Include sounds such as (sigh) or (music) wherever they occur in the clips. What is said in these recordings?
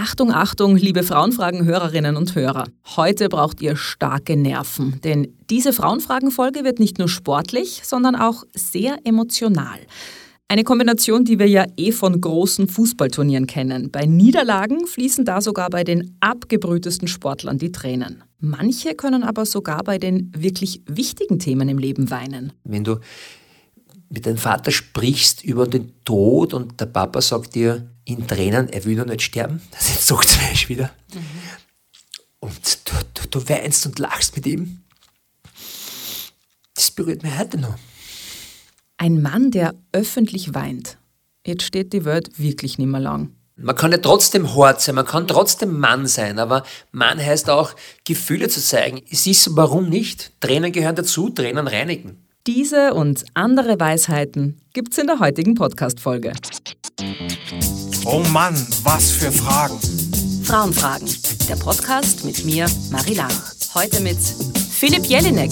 Achtung, Achtung, liebe Frauenfragen-Hörerinnen und Hörer. Heute braucht ihr starke Nerven, denn diese Frauenfragen-Folge wird nicht nur sportlich, sondern auch sehr emotional. Eine Kombination, die wir ja eh von großen Fußballturnieren kennen. Bei Niederlagen fließen da sogar bei den abgebrühtesten Sportlern die Tränen. Manche können aber sogar bei den wirklich wichtigen Themen im Leben weinen. Wenn du mit deinem Vater sprichst über den Tod und der Papa sagt dir in Tränen, er will noch nicht sterben, (laughs) das sagt es wieder. Mhm. Und du, du, du weinst und lachst mit ihm. Das berührt mich heute noch. Ein Mann, der öffentlich weint. Jetzt steht die Welt wirklich nicht mehr lang. Man kann ja trotzdem hart sein, man kann trotzdem Mann sein, aber Mann heißt auch, Gefühle zu zeigen. Es ist, warum nicht? Tränen gehören dazu, Tränen reinigen. Diese und andere Weisheiten gibt's in der heutigen Podcast-Folge. Oh Mann, was für Fragen! Frauenfragen, der Podcast mit mir, Marie Lang. Heute mit Philipp Jelinek.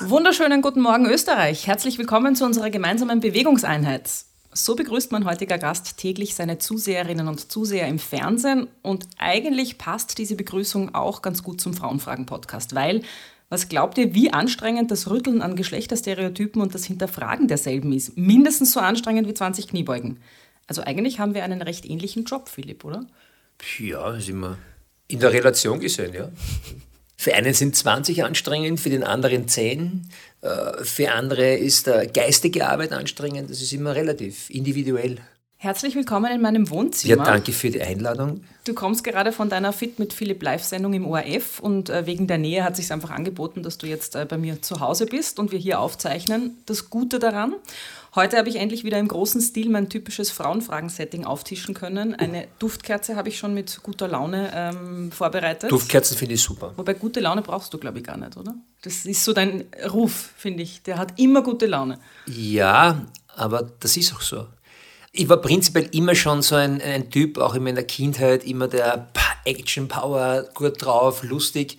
Wunderschönen guten Morgen, Österreich. Herzlich willkommen zu unserer gemeinsamen Bewegungseinheit. So begrüßt mein heutiger Gast täglich seine Zuseherinnen und Zuseher im Fernsehen und eigentlich passt diese Begrüßung auch ganz gut zum Frauenfragen-Podcast, weil was glaubt ihr, wie anstrengend das Rütteln an Geschlechterstereotypen und das Hinterfragen derselben ist? Mindestens so anstrengend wie 20 Kniebeugen. Also eigentlich haben wir einen recht ähnlichen Job, Philipp, oder? Ja, ist immer in der Relation gesehen, ja. Für einen sind 20 anstrengend, für den anderen 10. Äh, für andere ist geistige Arbeit anstrengend. Das ist immer relativ, individuell. Herzlich willkommen in meinem Wohnzimmer. Ja, danke für die Einladung. Du kommst gerade von deiner Fit mit Philipp Live-Sendung im ORF und äh, wegen der Nähe hat es sich einfach angeboten, dass du jetzt äh, bei mir zu Hause bist und wir hier aufzeichnen. Das Gute daran, heute habe ich endlich wieder im großen Stil mein typisches Frauenfragen-Setting auftischen können. Eine Duftkerze habe ich schon mit guter Laune ähm, vorbereitet. Duftkerzen finde ich super. Wobei gute Laune brauchst du, glaube ich, gar nicht, oder? Das ist so dein Ruf, finde ich. Der hat immer gute Laune. Ja, aber das ist auch so. Ich war prinzipiell immer schon so ein, ein Typ, auch in meiner Kindheit, immer der Action Power, gut drauf, lustig.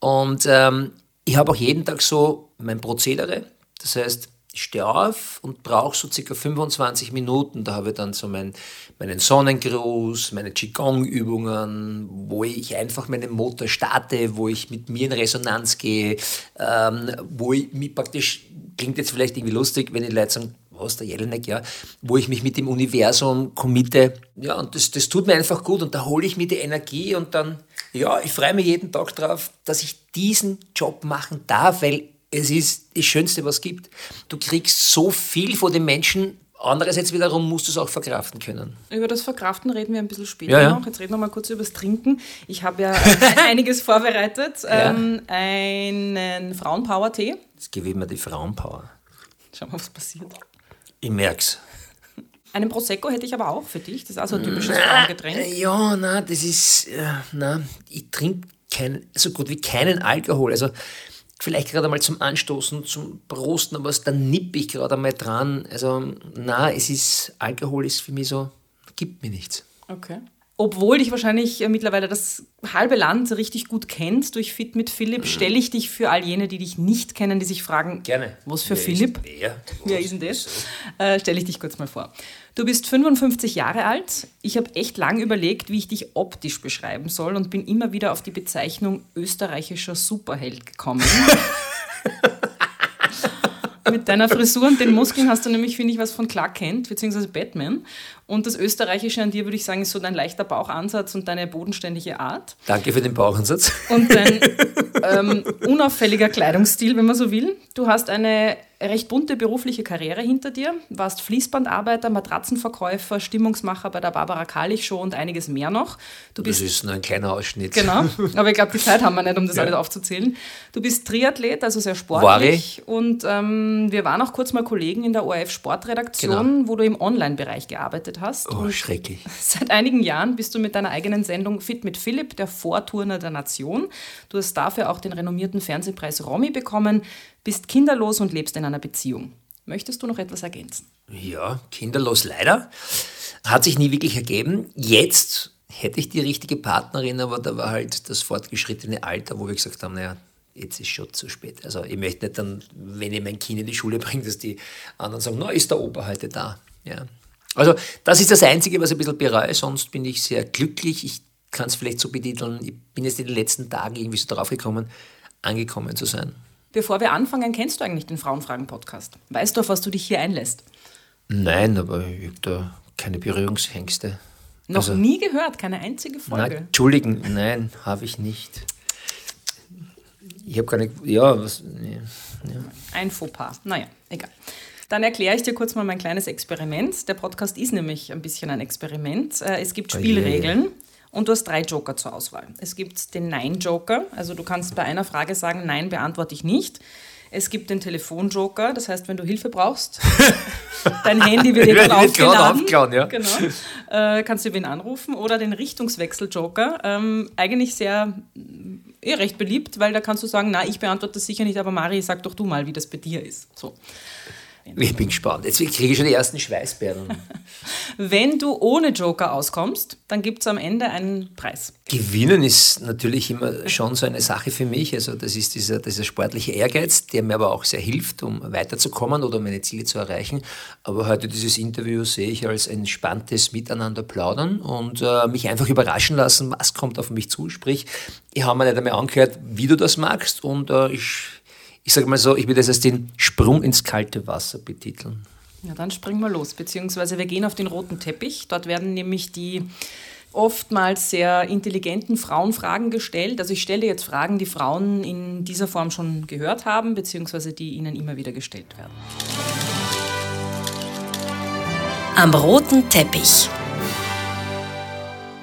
Und ähm, ich habe auch jeden Tag so mein Prozedere. Das heißt, ich stehe auf und brauche so circa 25 Minuten. Da habe ich dann so mein, meinen Sonnengruß, meine Qigong-Übungen, wo ich einfach meinen Motor starte, wo ich mit mir in Resonanz gehe, ähm, wo ich mich praktisch, klingt jetzt vielleicht irgendwie lustig, wenn die Leute sagen, was, der Jelinek, ja, wo ich mich mit dem Universum committe. Ja, und das, das tut mir einfach gut und da hole ich mir die Energie und dann, ja, ich freue mich jeden Tag drauf, dass ich diesen Job machen darf, weil es ist das Schönste, was es gibt. Du kriegst so viel von den Menschen, Andererseits wiederum musst du es auch verkraften können. Über das Verkraften reden wir ein bisschen später ja, ja. noch. Jetzt reden wir mal kurz über das Trinken. Ich habe ja (laughs) einiges vorbereitet. Ja. Ähm, einen Frauenpower-Tee. Jetzt gebe ich mir die Frauenpower. Schau mal, was passiert. Ich merk's. Einen Prosecco hätte ich aber auch für dich. Das ist also ein typisches Frauengetränk. Ja, na, das ist, na, ich trinke so gut wie keinen Alkohol. Also vielleicht gerade mal zum Anstoßen, zum Prosten, aber da nippe ich gerade einmal dran. Also, na, es ist, Alkohol ist für mich so, gibt mir nichts. Okay obwohl dich wahrscheinlich äh, mittlerweile das halbe Land richtig gut kennt durch Fit mit Philipp, mhm. stelle ich dich für all jene, die dich nicht kennen, die sich fragen, Gerne. was für wer Philipp? Ist, wer? wer ist denn das? Äh, stelle ich dich kurz mal vor. Du bist 55 Jahre alt. Ich habe echt lang überlegt, wie ich dich optisch beschreiben soll und bin immer wieder auf die Bezeichnung österreichischer Superheld gekommen. (laughs) (laughs) Mit deiner Frisur und den Muskeln hast du nämlich, finde ich, was von Clark Kent, beziehungsweise Batman. Und das Österreichische an dir, würde ich sagen, ist so dein leichter Bauchansatz und deine bodenständige Art. Danke für den Bauchansatz. Und dein (laughs) ähm, unauffälliger Kleidungsstil, wenn man so will. Du hast eine recht bunte berufliche Karriere hinter dir, warst Fließbandarbeiter, Matratzenverkäufer, Stimmungsmacher bei der Barbara Kalich Show und einiges mehr noch. Du bist, das ist nur ein kleiner Ausschnitt. Genau, (laughs) aber ich glaube, die Zeit haben wir nicht, um das ja. alles aufzuzählen. Du bist Triathlet, also sehr sportlich. War Und ähm, wir waren auch kurz mal Kollegen in der ORF Sportredaktion, genau. wo du im Online-Bereich gearbeitet hast. Oh, und schrecklich. (laughs) Seit einigen Jahren bist du mit deiner eigenen Sendung Fit mit Philipp, der Vorturner der Nation. Du hast dafür auch den renommierten Fernsehpreis Romy bekommen bist kinderlos und lebst in einer Beziehung. Möchtest du noch etwas ergänzen? Ja, kinderlos leider. Hat sich nie wirklich ergeben. Jetzt hätte ich die richtige Partnerin, aber da war halt das fortgeschrittene Alter, wo wir gesagt haben, naja, jetzt ist schon zu spät. Also ich möchte nicht dann, wenn ich mein Kind in die Schule bringe, dass die anderen sagen, na, ist der Opa heute da. Ja. Also das ist das Einzige, was ich ein bisschen bereue, sonst bin ich sehr glücklich. Ich kann es vielleicht so betiteln, ich bin jetzt in den letzten Tagen irgendwie so drauf gekommen, angekommen zu sein. Bevor wir anfangen, kennst du eigentlich den Frauenfragen-Podcast? Weißt du, auf was du dich hier einlässt? Nein, aber ich habe da keine Berührungsängste. Noch also, nie gehört, keine einzige Folge. Nein, Entschuldigen, nein, habe ich nicht. Ich habe keine, ja, was, nee, ja. Ein Fauxpas, naja, egal. Dann erkläre ich dir kurz mal mein kleines Experiment. Der Podcast ist nämlich ein bisschen ein Experiment. Äh, es gibt Spielregeln. Und du hast drei Joker zur Auswahl. Es gibt den Nein-Joker, also du kannst bei einer Frage sagen, nein, beantworte ich nicht. Es gibt den Telefon-Joker, das heißt, wenn du Hilfe brauchst, (laughs) dein Handy wird dir aufgeladen. aufgeladen ja. genau. Äh, kannst du wen anrufen. Oder den Richtungswechsel-Joker, ähm, eigentlich sehr eh recht beliebt, weil da kannst du sagen, na, ich beantworte das sicher nicht, aber Mari, sag doch du mal, wie das bei dir ist. So. Ich bin gespannt. Jetzt kriege ich schon die ersten Schweißperlen. (laughs) Wenn du ohne Joker auskommst, dann gibt es am Ende einen Preis. Gewinnen ist natürlich immer schon so eine Sache für mich. Also das ist dieser, dieser sportliche Ehrgeiz, der mir aber auch sehr hilft, um weiterzukommen oder meine Ziele zu erreichen. Aber heute dieses Interview sehe ich als entspanntes Miteinander plaudern und äh, mich einfach überraschen lassen, was kommt auf mich zu. Sprich, ich habe mir nicht einmal angehört, wie du das magst und äh, ich ich sage mal so, ich würde das als den Sprung ins kalte Wasser betiteln. Ja, dann springen wir los, beziehungsweise wir gehen auf den roten Teppich. Dort werden nämlich die oftmals sehr intelligenten Frauenfragen gestellt. Also ich stelle jetzt Fragen, die Frauen in dieser Form schon gehört haben, beziehungsweise die ihnen immer wieder gestellt werden. Am roten Teppich.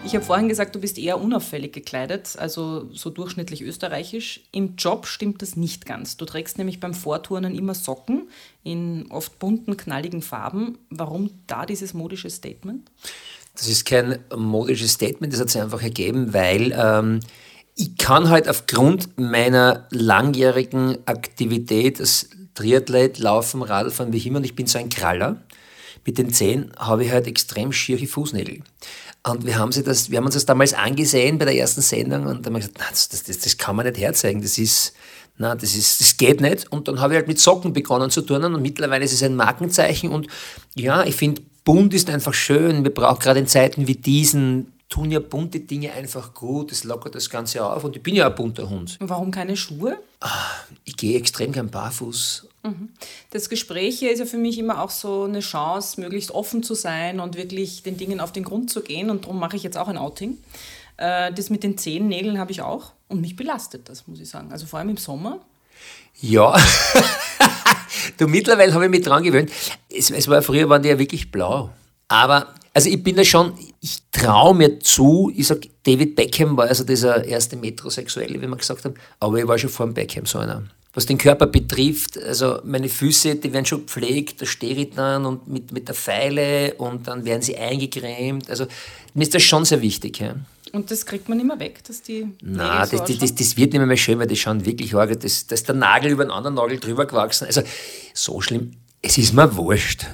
Ich habe vorhin gesagt, du bist eher unauffällig gekleidet, also so durchschnittlich österreichisch. Im Job stimmt das nicht ganz. Du trägst nämlich beim Vorturnen immer Socken in oft bunten, knalligen Farben. Warum da dieses modische Statement? Das ist kein modisches Statement, das hat sich einfach ergeben, weil ähm, ich kann halt aufgrund meiner langjährigen Aktivität als Triathlet, Laufen, Radfahren, wie immer, und ich bin so ein Kraller, mit den Zehen habe ich halt extrem schiere Fußnägel. Und wir haben, sie das, wir haben uns das damals angesehen bei der ersten Sendung und dann haben gesagt, das, das, das, das kann man nicht herzeigen, das ist, na, das ist, das geht nicht. Und dann habe ich halt mit Socken begonnen zu turnen und mittlerweile ist es ein Markenzeichen und ja, ich finde, bunt ist einfach schön. Wir brauchen gerade in Zeiten wie diesen, tun ja bunte Dinge einfach gut, das lockert das Ganze auf und ich bin ja ein bunter Hund. Warum keine Schuhe? Ah, ich gehe extrem gern barfuß. Das Gespräch hier ist ja für mich immer auch so eine Chance, möglichst offen zu sein und wirklich den Dingen auf den Grund zu gehen. Und darum mache ich jetzt auch ein Outing. Äh, das mit den Zehennägeln habe ich auch. Und mich belastet das, muss ich sagen. Also vor allem im Sommer. Ja. (laughs) du, mittlerweile habe ich mich dran gewöhnt. Es, es war früher waren die ja wirklich blau. Aber also ich bin da schon, ich traue mir zu, ich sage, David Beckham war also dieser erste Metrosexuelle, wie wir gesagt haben, aber ich war schon vor dem Beckham so einer was den Körper betrifft, also meine Füße, die werden schon gepflegt, da stehe ich dann und mit, mit der Feile und dann werden sie eingecremt. Also mir ist das schon sehr wichtig. Ja. Und das kriegt man immer weg, dass die. Nein, so das, das, das, wird nicht mehr, schön, weil die schauen wirklich arg. Das, da ist der Nagel über den anderen Nagel drüber gewachsen. Also so schlimm. Es ist mir wurscht.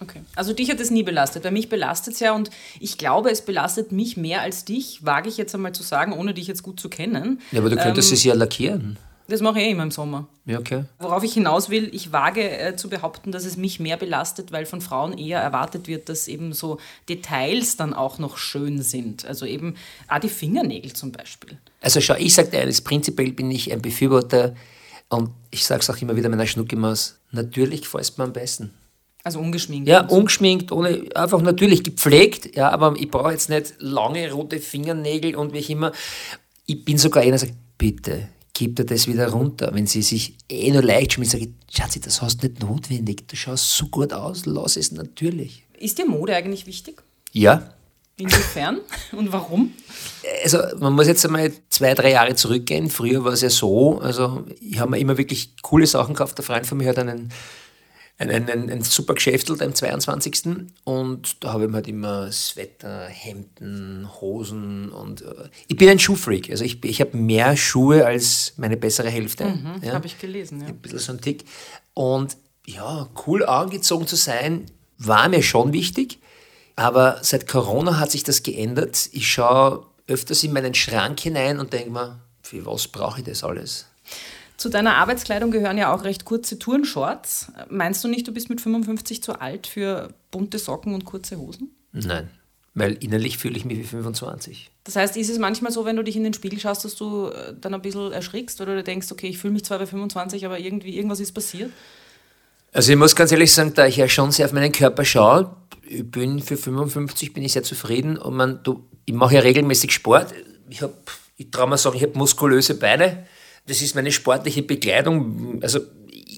Okay. Also dich hat es nie belastet. Bei mich belastet es ja und ich glaube, es belastet mich mehr als dich, wage ich jetzt einmal zu sagen, ohne dich jetzt gut zu kennen. Ja, aber du könntest ähm, es ja lackieren. Das mache ich eh immer im Sommer. Ja, okay. Worauf ich hinaus will, ich wage äh, zu behaupten, dass es mich mehr belastet, weil von Frauen eher erwartet wird, dass eben so Details dann auch noch schön sind. Also eben auch die Fingernägel zum Beispiel. Also schau, ich sage dir eines, prinzipiell bin ich ein Befürworter und ich sage es auch immer wieder meiner Schnuckimaus, natürlich gefällt es mir am besten. Also ungeschminkt? Ja, ungeschminkt, ohne, einfach natürlich gepflegt, ja, aber ich brauche jetzt nicht lange rote Fingernägel und wie ich immer. Ich bin sogar einer, der sagt, bitte, gibt er das wieder runter. Wenn sie sich eh nur leicht schmiert, sage ich, Schatzi, das hast du nicht notwendig. Du schaust so gut aus, lass es natürlich. Ist dir Mode eigentlich wichtig? Ja. Inwiefern (laughs) und warum? Also man muss jetzt einmal zwei, drei Jahre zurückgehen. Früher war es ja so, also ich habe mir immer wirklich coole Sachen gekauft. Der Freund von mir hat einen ein, ein, ein super Geschäftelt am 22. Und da habe ich halt immer Sweater, Hemden, Hosen und äh, ich bin ein Schuhfreak. Also ich, ich habe mehr Schuhe als meine bessere Hälfte. Mhm, ja. Habe ich gelesen, ja. Ein bisschen so ein Tick. Und ja, cool angezogen zu sein, war mir schon wichtig. Aber seit Corona hat sich das geändert. Ich schaue öfters in meinen Schrank hinein und denke mir, für was brauche ich das alles? Zu deiner Arbeitskleidung gehören ja auch recht kurze Turnshorts. Meinst du nicht, du bist mit 55 zu alt für bunte Socken und kurze Hosen? Nein, weil innerlich fühle ich mich wie 25. Das heißt, ist es manchmal so, wenn du dich in den Spiegel schaust, dass du äh, dann ein bisschen erschrickst oder du denkst, okay, ich fühle mich zwar bei 25, aber irgendwie irgendwas ist passiert? Also ich muss ganz ehrlich sagen, da ich ja schon sehr auf meinen Körper schaue, ich bin für 55 bin ich sehr zufrieden und man, du, ich mache ja regelmäßig Sport. Ich habe, ich traue mal sagen, ich habe muskulöse Beine. Das ist meine sportliche Bekleidung. Also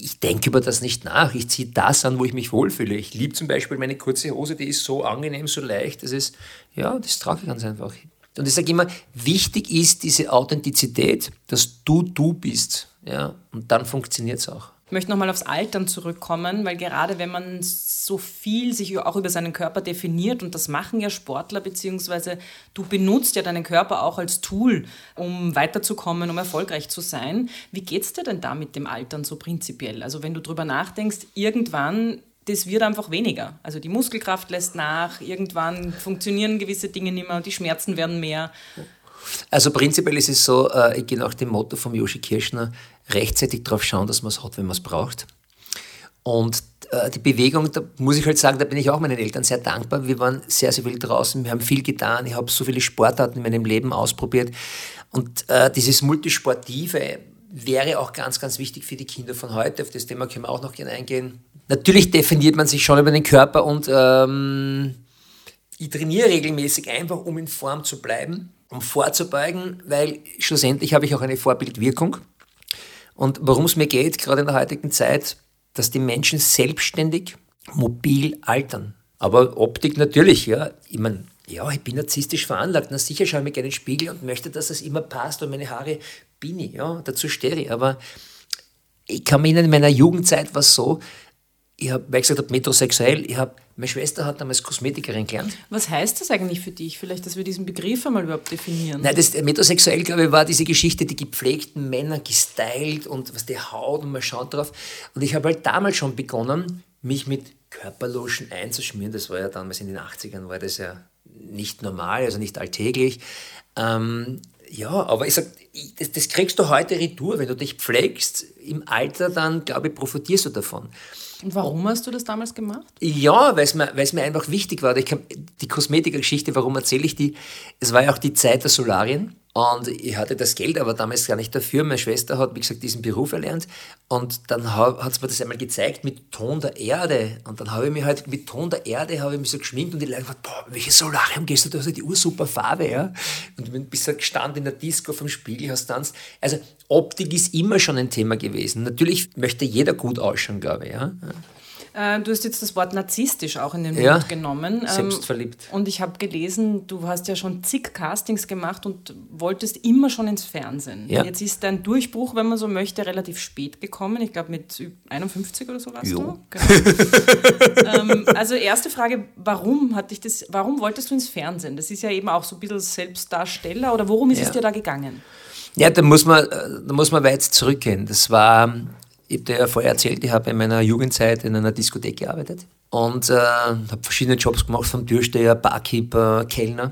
ich denke über das nicht nach. Ich ziehe das an, wo ich mich wohlfühle. Ich liebe zum Beispiel meine kurze Hose, die ist so angenehm, so leicht. Das ist, ja, das trage ich ganz einfach. Und ich sage immer, wichtig ist diese Authentizität, dass du du bist. Ja, und dann funktioniert es auch. Ich möchte nochmal aufs Altern zurückkommen, weil gerade wenn man so viel sich auch über seinen Körper definiert, und das machen ja Sportler, beziehungsweise du benutzt ja deinen Körper auch als Tool, um weiterzukommen, um erfolgreich zu sein. Wie geht es dir denn da mit dem Altern so prinzipiell? Also wenn du drüber nachdenkst, irgendwann das wird einfach weniger. Also die Muskelkraft lässt nach, irgendwann funktionieren gewisse Dinge nicht mehr, die Schmerzen werden mehr. Also prinzipiell ist es so, äh, ich gehe nach dem Motto von Joshi Kirschner, rechtzeitig darauf schauen, dass man es hat, wenn man es braucht. Und äh, die Bewegung, da muss ich halt sagen, da bin ich auch meinen Eltern sehr dankbar. Wir waren sehr, sehr viel draußen, wir haben viel getan, ich habe so viele Sportarten in meinem Leben ausprobiert. Und äh, dieses Multisportive wäre auch ganz, ganz wichtig für die Kinder von heute. Auf das Thema können wir auch noch gerne eingehen. Natürlich definiert man sich schon über den Körper und ähm, ich trainiere regelmäßig einfach, um in Form zu bleiben um vorzubeugen, weil schlussendlich habe ich auch eine Vorbildwirkung. Und worum es mir geht, gerade in der heutigen Zeit, dass die Menschen selbstständig, mobil altern. Aber Optik natürlich, ja. Ich meine, ja, ich bin narzisstisch veranlagt. Na sicher schaue ich mir gerne in den Spiegel und möchte, dass es immer passt und meine Haare bin ich, ja, dazu stehe ich. Aber ich kann erinnern, in meiner Jugendzeit war es so, ich habe, weil ich gesagt habe, metrosexuell, ich habe, meine Schwester hat damals Kosmetikerin gelernt. Was heißt das eigentlich für dich? Vielleicht, dass wir diesen Begriff einmal überhaupt definieren. Nein, das metrosexuell, glaube ich, war diese Geschichte, die gepflegten Männer gestylt und was die Haut und man schaut drauf. Und ich habe halt damals schon begonnen, mich mit Körperlotion einzuschmieren. Das war ja damals in den 80ern, war das ja nicht normal, also nicht alltäglich. Ähm, ja, aber ich sag, das, das kriegst du heute retour. Wenn du dich pflegst im Alter, dann glaube ich, profitierst du davon. Und warum hast du das damals gemacht? Ja, weil es mir, mir einfach wichtig war. Ich kann, die Kosmetikergeschichte, warum erzähle ich die? Es war ja auch die Zeit der Solarien. Und ich hatte das Geld aber damals gar nicht dafür. Meine Schwester hat, wie gesagt, diesen Beruf erlernt. Und dann hat es mir das einmal gezeigt mit Ton der Erde. Und dann habe ich mich halt mit Ton der Erde habe ich mich so geschminkt und die Leute gesagt, boah, welche Solarium gehst du? Du hast ja die ursuper Farbe, ja. Und bist halt gestanden in der Disco vom Spiegel, hast tanzt. Also Optik ist immer schon ein Thema gewesen. Natürlich möchte jeder gut ausschauen, glaube ich, ja. Äh, du hast jetzt das Wort narzisstisch auch in den ja, Mund genommen. Ähm, selbstverliebt. Und ich habe gelesen, du hast ja schon zig Castings gemacht und wolltest immer schon ins Fernsehen. Ja. Jetzt ist dein Durchbruch, wenn man so möchte, relativ spät gekommen. Ich glaube mit 51 oder so warst jo. du. Genau. (laughs) ähm, also erste Frage, warum hat dich das, warum wolltest du ins Fernsehen? Das ist ja eben auch so ein bisschen Selbstdarsteller oder worum ist ja. es dir da gegangen? Ja, da muss man, da muss man weit zurückgehen. Das war ich habe dir ja vorher erzählt, ich habe in meiner Jugendzeit in einer Diskothek gearbeitet und äh, habe verschiedene Jobs gemacht, vom Türsteher, Barkeeper, Kellner.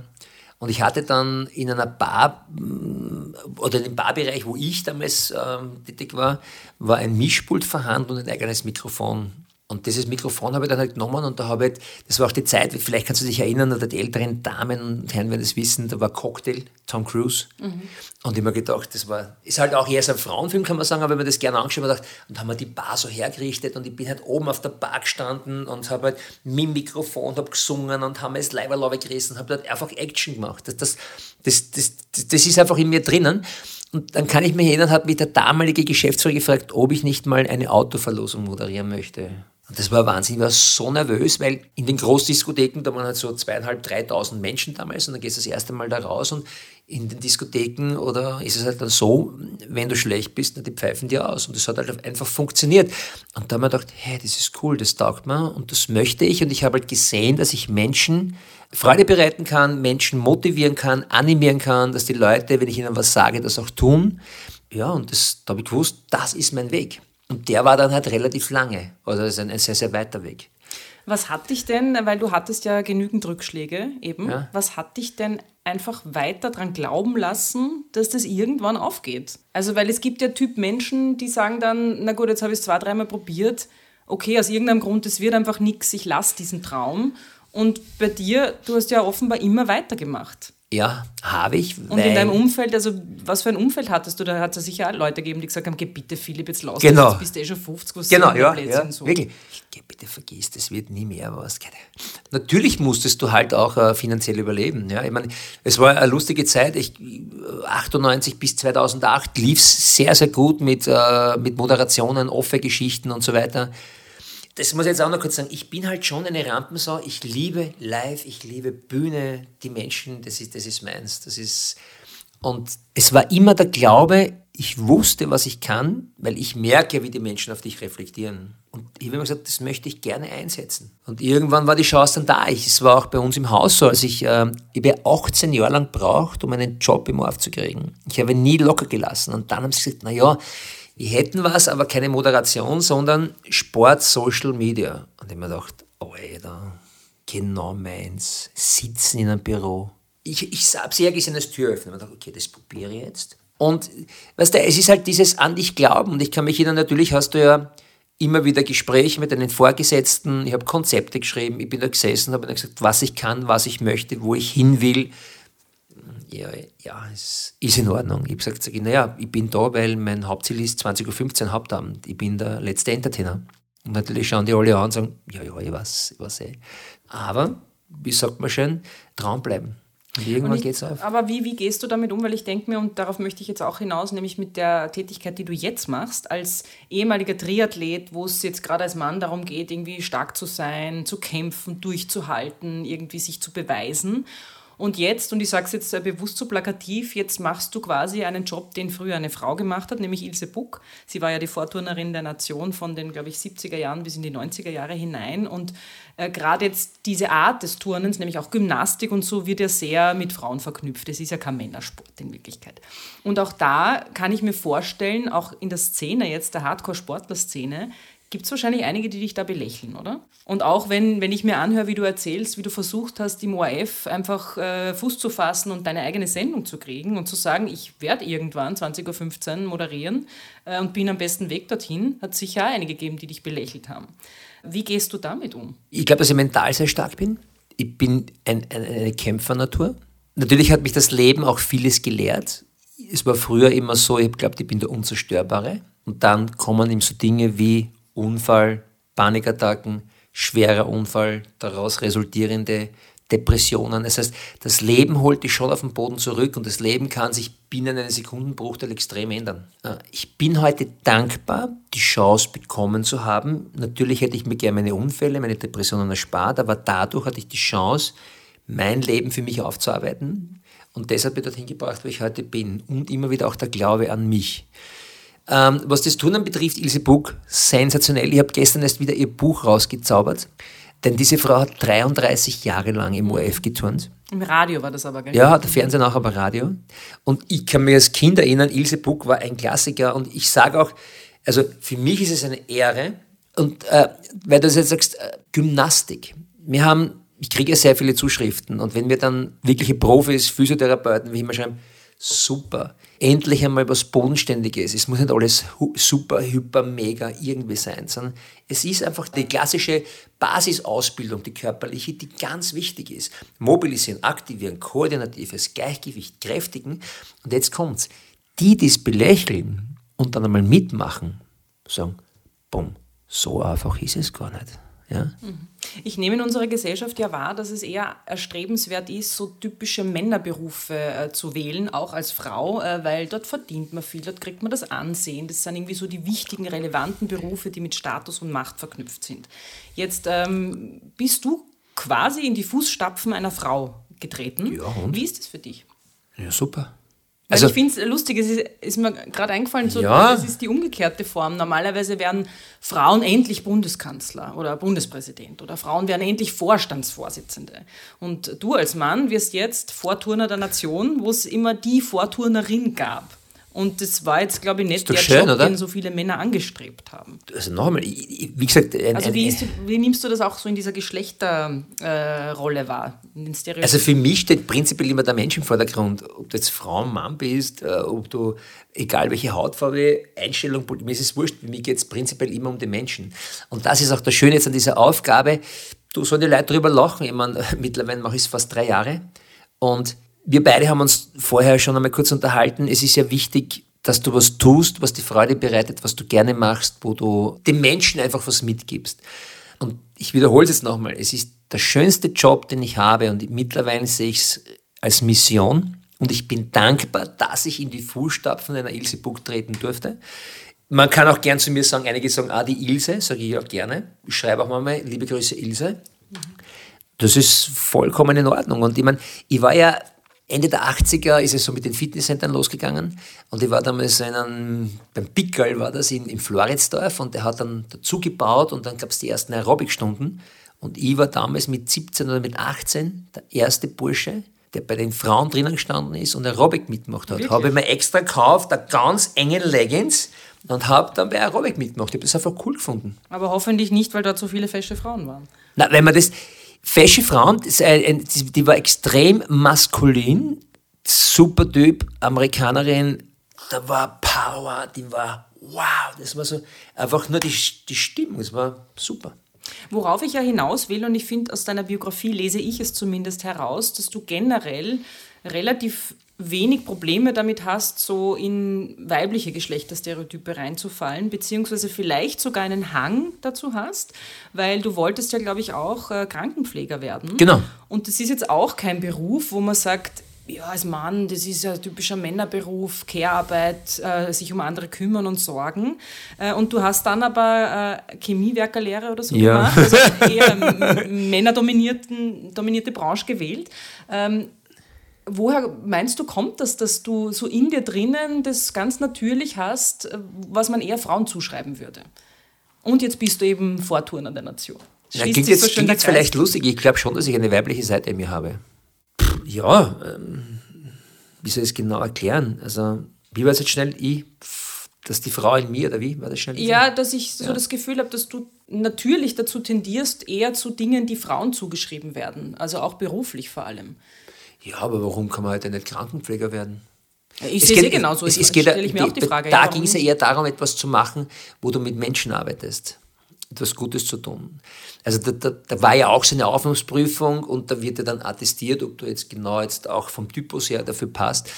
Und ich hatte dann in einer Bar mm, oder im Barbereich, wo ich damals ähm, tätig war, war ein Mischpult vorhanden und ein eigenes Mikrofon. Und dieses Mikrofon habe ich dann halt genommen und da habe ich, das war auch die Zeit, vielleicht kannst du dich erinnern, oder die älteren Damen und Herren werden das wissen, da war Cocktail, Tom Cruise. Mhm. Und ich habe mir gedacht, das war, ist halt auch eher so ein Frauenfilm, kann man sagen, aber wenn man das gerne angeschaut habe, und haben wir die Bar so hergerichtet und ich bin halt oben auf der Bar gestanden und habe halt mit dem Mikrofon, habe gesungen und habe das Leiberlaube gerissen, habe halt einfach Action gemacht. Das, das, das, das, das ist einfach in mir drinnen. Und dann kann ich mich erinnern, hat mich der damalige Geschäftsführer gefragt, ob ich nicht mal eine Autoverlosung moderieren möchte. Und das war Wahnsinn. Ich war so nervös, weil in den Großdiskotheken, da waren halt so zweieinhalb, dreitausend Menschen damals und dann gehst du das erste Mal da raus und in den Diskotheken oder ist es halt dann so, wenn du schlecht bist, dann die pfeifen dir aus. Und das hat halt einfach funktioniert. Und da habe ich gedacht, hey, das ist cool, das taugt mir und das möchte ich. Und ich habe halt gesehen, dass ich Menschen Freude bereiten kann, Menschen motivieren kann, animieren kann, dass die Leute, wenn ich ihnen was sage, das auch tun. Ja, und das, da habe ich gewusst, das ist mein Weg. Und der war dann halt relativ lange. Also das ist ein, ein sehr, sehr weiter Weg. Was hat dich denn, weil du hattest ja genügend Rückschläge eben, ja. was hat dich denn einfach weiter daran glauben lassen, dass das irgendwann aufgeht? Also, weil es gibt ja Typ Menschen, die sagen dann, na gut, jetzt habe ich es zwei, dreimal probiert, okay, aus irgendeinem Grund, es wird einfach nichts, ich lasse diesen Traum. Und bei dir, du hast ja offenbar immer weitergemacht. Ja, habe ich. Und in deinem Umfeld, also was für ein Umfeld hattest du? Da hat es sicher auch Leute gegeben, die gesagt haben, geh bitte Philipp, jetzt lass genau. jetzt bist du eh schon 50, was Genau, ja, ja so. wirklich. Geh bitte, vergiss, das wird nie mehr was. Natürlich musstest du halt auch äh, finanziell überleben. Ja? Ich meine, es war eine lustige Zeit. Ich, 98 bis 2008 lief es sehr, sehr gut mit, äh, mit Moderationen, Offer-Geschichten und so weiter das muss ich jetzt auch noch kurz sagen, ich bin halt schon eine Rampensau. Ich liebe Live, ich liebe Bühne, die Menschen, das ist, das ist meins. Das ist, und es war immer der Glaube, ich wusste, was ich kann, weil ich merke, wie die Menschen auf dich reflektieren. Und ich habe immer gesagt, das möchte ich gerne einsetzen. Und irgendwann war die Chance dann da. es war auch bei uns im Haus so, als ich, äh, ich habe 18 Jahre lang braucht, um einen Job im Orf zu kriegen. Ich habe nie locker gelassen. Und dann haben sie gesagt, na ja, wir hätten was, aber keine Moderation, sondern Sport, Social Media. Und ich mir gedacht, Alter, genau meins. Sitzen in einem Büro. Ich, ich habe sehr gesehen als Türöffner. Ich dachte, okay, das probiere ich jetzt. Und weißt du, es ist halt dieses an dich glauben. Und ich kann mich erinnern, natürlich hast du ja immer wieder Gespräche mit deinen Vorgesetzten. Ich habe Konzepte geschrieben. Ich bin da gesessen, habe gesagt, was ich kann, was ich möchte, wo ich hin will ja, ja, es ist in Ordnung. Ich habe gesagt, sag ich, naja, ich bin da, weil mein Hauptziel ist 20.15 Uhr Hauptabend. Ich bin der letzte Entertainer. Und natürlich schauen die alle an und sagen, ja, ja, ich weiß, ich weiß eh. Aber, wie sagt man schön, Traum bleiben. Und irgendwann geht es auf. Aber wie, wie gehst du damit um? Weil ich denke mir, und darauf möchte ich jetzt auch hinaus, nämlich mit der Tätigkeit, die du jetzt machst, als ehemaliger Triathlet, wo es jetzt gerade als Mann darum geht, irgendwie stark zu sein, zu kämpfen, durchzuhalten, irgendwie sich zu beweisen. Und jetzt, und ich sage es jetzt bewusst so plakativ, jetzt machst du quasi einen Job, den früher eine Frau gemacht hat, nämlich Ilse Buck. Sie war ja die Vorturnerin der Nation von den, glaube ich, 70er Jahren bis in die 90er Jahre hinein. Und äh, gerade jetzt diese Art des Turnens, nämlich auch Gymnastik und so, wird ja sehr mit Frauen verknüpft. Es ist ja kein Männersport in Wirklichkeit. Und auch da kann ich mir vorstellen, auch in der Szene jetzt, der Hardcore-Sportler-Szene, gibt es wahrscheinlich einige, die dich da belächeln, oder? Und auch wenn, wenn ich mir anhöre, wie du erzählst, wie du versucht hast, im ORF einfach äh, Fuß zu fassen und deine eigene Sendung zu kriegen und zu sagen, ich werde irgendwann 20.15 Uhr moderieren äh, und bin am besten Weg dorthin, hat sicher einige gegeben, die dich belächelt haben. Wie gehst du damit um? Ich glaube, dass ich mental sehr stark bin. Ich bin ein, ein, eine Kämpfernatur. Natürlich hat mich das Leben auch vieles gelehrt. Es war früher immer so, ich glaube, ich bin der Unzerstörbare. Und dann kommen ihm so Dinge wie Unfall, Panikattacken, schwerer Unfall, daraus resultierende Depressionen. Das heißt, das Leben holt dich schon auf den Boden zurück und das Leben kann sich binnen einer Sekundenbruchteil extrem ändern. Äh, ich bin heute dankbar, die Chance bekommen zu haben. Natürlich hätte ich mir gerne meine Unfälle, meine Depressionen erspart, aber dadurch hatte ich die Chance, mein Leben für mich aufzuarbeiten und deshalb bin ich dorthin gebracht, wo ich heute bin und immer wieder auch der Glaube an mich. Ähm, was das Turnen betrifft, Ilse Buck, sensationell. Ich habe gestern erst wieder ihr Buch rausgezaubert. Denn diese Frau hat 33 Jahre lang im ORF geturnt. Im Radio war das aber, gell? Ja, der Fernsehen auch, aber Radio. Und ich kann mir als Kind erinnern, Ilse Buck war ein Klassiker. Und ich sage auch, also für mich ist es eine Ehre. Und äh, weil du jetzt sagst, äh, Gymnastik. Wir haben, ich kriege ja sehr viele Zuschriften. Und wenn wir dann wirkliche Profis, Physiotherapeuten, wie immer schreiben, super endlich einmal was Bodenständiges. Es muss nicht alles super, hyper, mega irgendwie sein, sondern es ist einfach die klassische Basisausbildung, die körperliche, die ganz wichtig ist. Mobilisieren, aktivieren, koordinatives, Gleichgewicht, kräftigen. Und jetzt kommt's. Die, die es belächeln und dann einmal mitmachen, sagen, bumm, so einfach ist es gar nicht. Ja? Mhm. Ich nehme in unserer Gesellschaft ja wahr, dass es eher erstrebenswert ist, so typische Männerberufe äh, zu wählen, auch als Frau, äh, weil dort verdient man viel, dort kriegt man das Ansehen. Das sind irgendwie so die wichtigen, relevanten Berufe, die mit Status und Macht verknüpft sind. Jetzt ähm, bist du quasi in die Fußstapfen einer Frau getreten. Ja, und? Wie ist das für dich? Ja, super. Also, ich finde es lustig, es ist, ist mir gerade eingefallen, so, ja. das ist die umgekehrte Form. Normalerweise werden Frauen endlich Bundeskanzler oder Bundespräsident oder Frauen werden endlich Vorstandsvorsitzende. Und du als Mann wirst jetzt Vorturner der Nation, wo es immer die Vorturnerin gab. Und das war jetzt, glaube ich, nicht der schön, Job, oder? den so viele Männer angestrebt haben. Also noch einmal, ich- ich- wie gesagt, ein, Also wie, ist, wie nimmst du das auch so in dieser Geschlechterrolle äh, wahr, in den Stereotypen? Also für mich steht prinzipiell immer der Mensch im Vordergrund. Ob du jetzt Frau, Mann bist, äh, ob du, egal welche Hautfarbe, Einstellung, mir ist es wurscht, für mich geht es prinzipiell immer um den Menschen. Und das ist auch das Schöne jetzt an dieser Aufgabe, du sollen die Leute darüber lachen. Ich meine, (laughs) mittlerweile mache ich es fast drei Jahre. Und wir beide haben uns vorher schon einmal kurz unterhalten. Es ist ja wichtig, dass du was tust, was dir Freude bereitet, was du gerne machst, wo du dem Menschen einfach was mitgibst. Und ich wiederhole es jetzt nochmal, es ist der schönste Job, den ich habe und mittlerweile sehe ich es als Mission und ich bin dankbar, dass ich in die Fußstapfen einer Ilse Buck treten durfte. Man kann auch gern zu mir sagen, einige sagen, ah, die Ilse, sage ich auch gerne. Ich schreibe auch mal, liebe Grüße Ilse. Das ist vollkommen in Ordnung. Und ich meine, ich war ja Ende der 80er ist es so mit den Fitnesscentern losgegangen und ich war damals in einem, beim Pickel war das in, in Floridsdorf und der hat dann dazu gebaut und dann gab es die ersten Aerobikstunden und ich war damals mit 17 oder mit 18 der erste Bursche, der bei den Frauen drinnen gestanden ist und Aerobic mitgemacht hat. Habe ich mir extra gekauft, eine ganz enge Leggings und habe dann bei Aerobic mitgemacht. Ich habe das einfach cool gefunden. Aber hoffentlich nicht, weil dort so viele fesche Frauen waren. Na, wenn man das, fesche Frauen, ein, die die war extrem maskulin, super Typ, Amerikanerin, da war Power, die war wow, das war so, einfach nur die, die Stimmung, das war super. Worauf ich ja hinaus will, und ich finde, aus deiner Biografie lese ich es zumindest heraus, dass du generell relativ wenig Probleme damit hast, so in weibliche Geschlechterstereotype reinzufallen, beziehungsweise vielleicht sogar einen Hang dazu hast, weil du wolltest ja, glaube ich, auch äh, Krankenpfleger werden. Genau. Und das ist jetzt auch kein Beruf, wo man sagt, ja, als Mann, das ist ja ein typischer Männerberuf, Care-Arbeit, äh, sich um andere kümmern und sorgen. Äh, und du hast dann aber äh, Chemiewerkerlehre oder so Ja. gemacht, also eher (laughs) m- männerdominierten dominierte Branche gewählt. Ähm, woher meinst du, kommt das, dass du so in dir drinnen das ganz natürlich hast, äh, was man eher Frauen zuschreiben würde? Und jetzt bist du eben Vorturner der Nation. Ja, klingt jetzt, so klingt jetzt vielleicht lustig, ich glaube schon, dass ich eine weibliche Seite in mir habe. Pff, Ja, ähm, wie soll ich es genau erklären? Also, wie war es jetzt schnell? Ich, pff, dass die Frau in mir, oder wie war das schnell? Ja, dass ich so das Gefühl habe, dass du natürlich dazu tendierst, eher zu Dingen, die Frauen zugeschrieben werden. Also auch beruflich vor allem. Ja, aber warum kann man heute nicht Krankenpfleger werden? Ich sehe es eh genauso. Es, es geht, stelle ich mir auch die Frage. Da ja, ging es ja eher darum, etwas zu machen, wo du mit Menschen arbeitest. Etwas Gutes zu tun. Also da, da, da war ja auch so eine Aufnahmsprüfung und da wird ja dann attestiert, ob du jetzt genau jetzt auch vom Typus her dafür passt.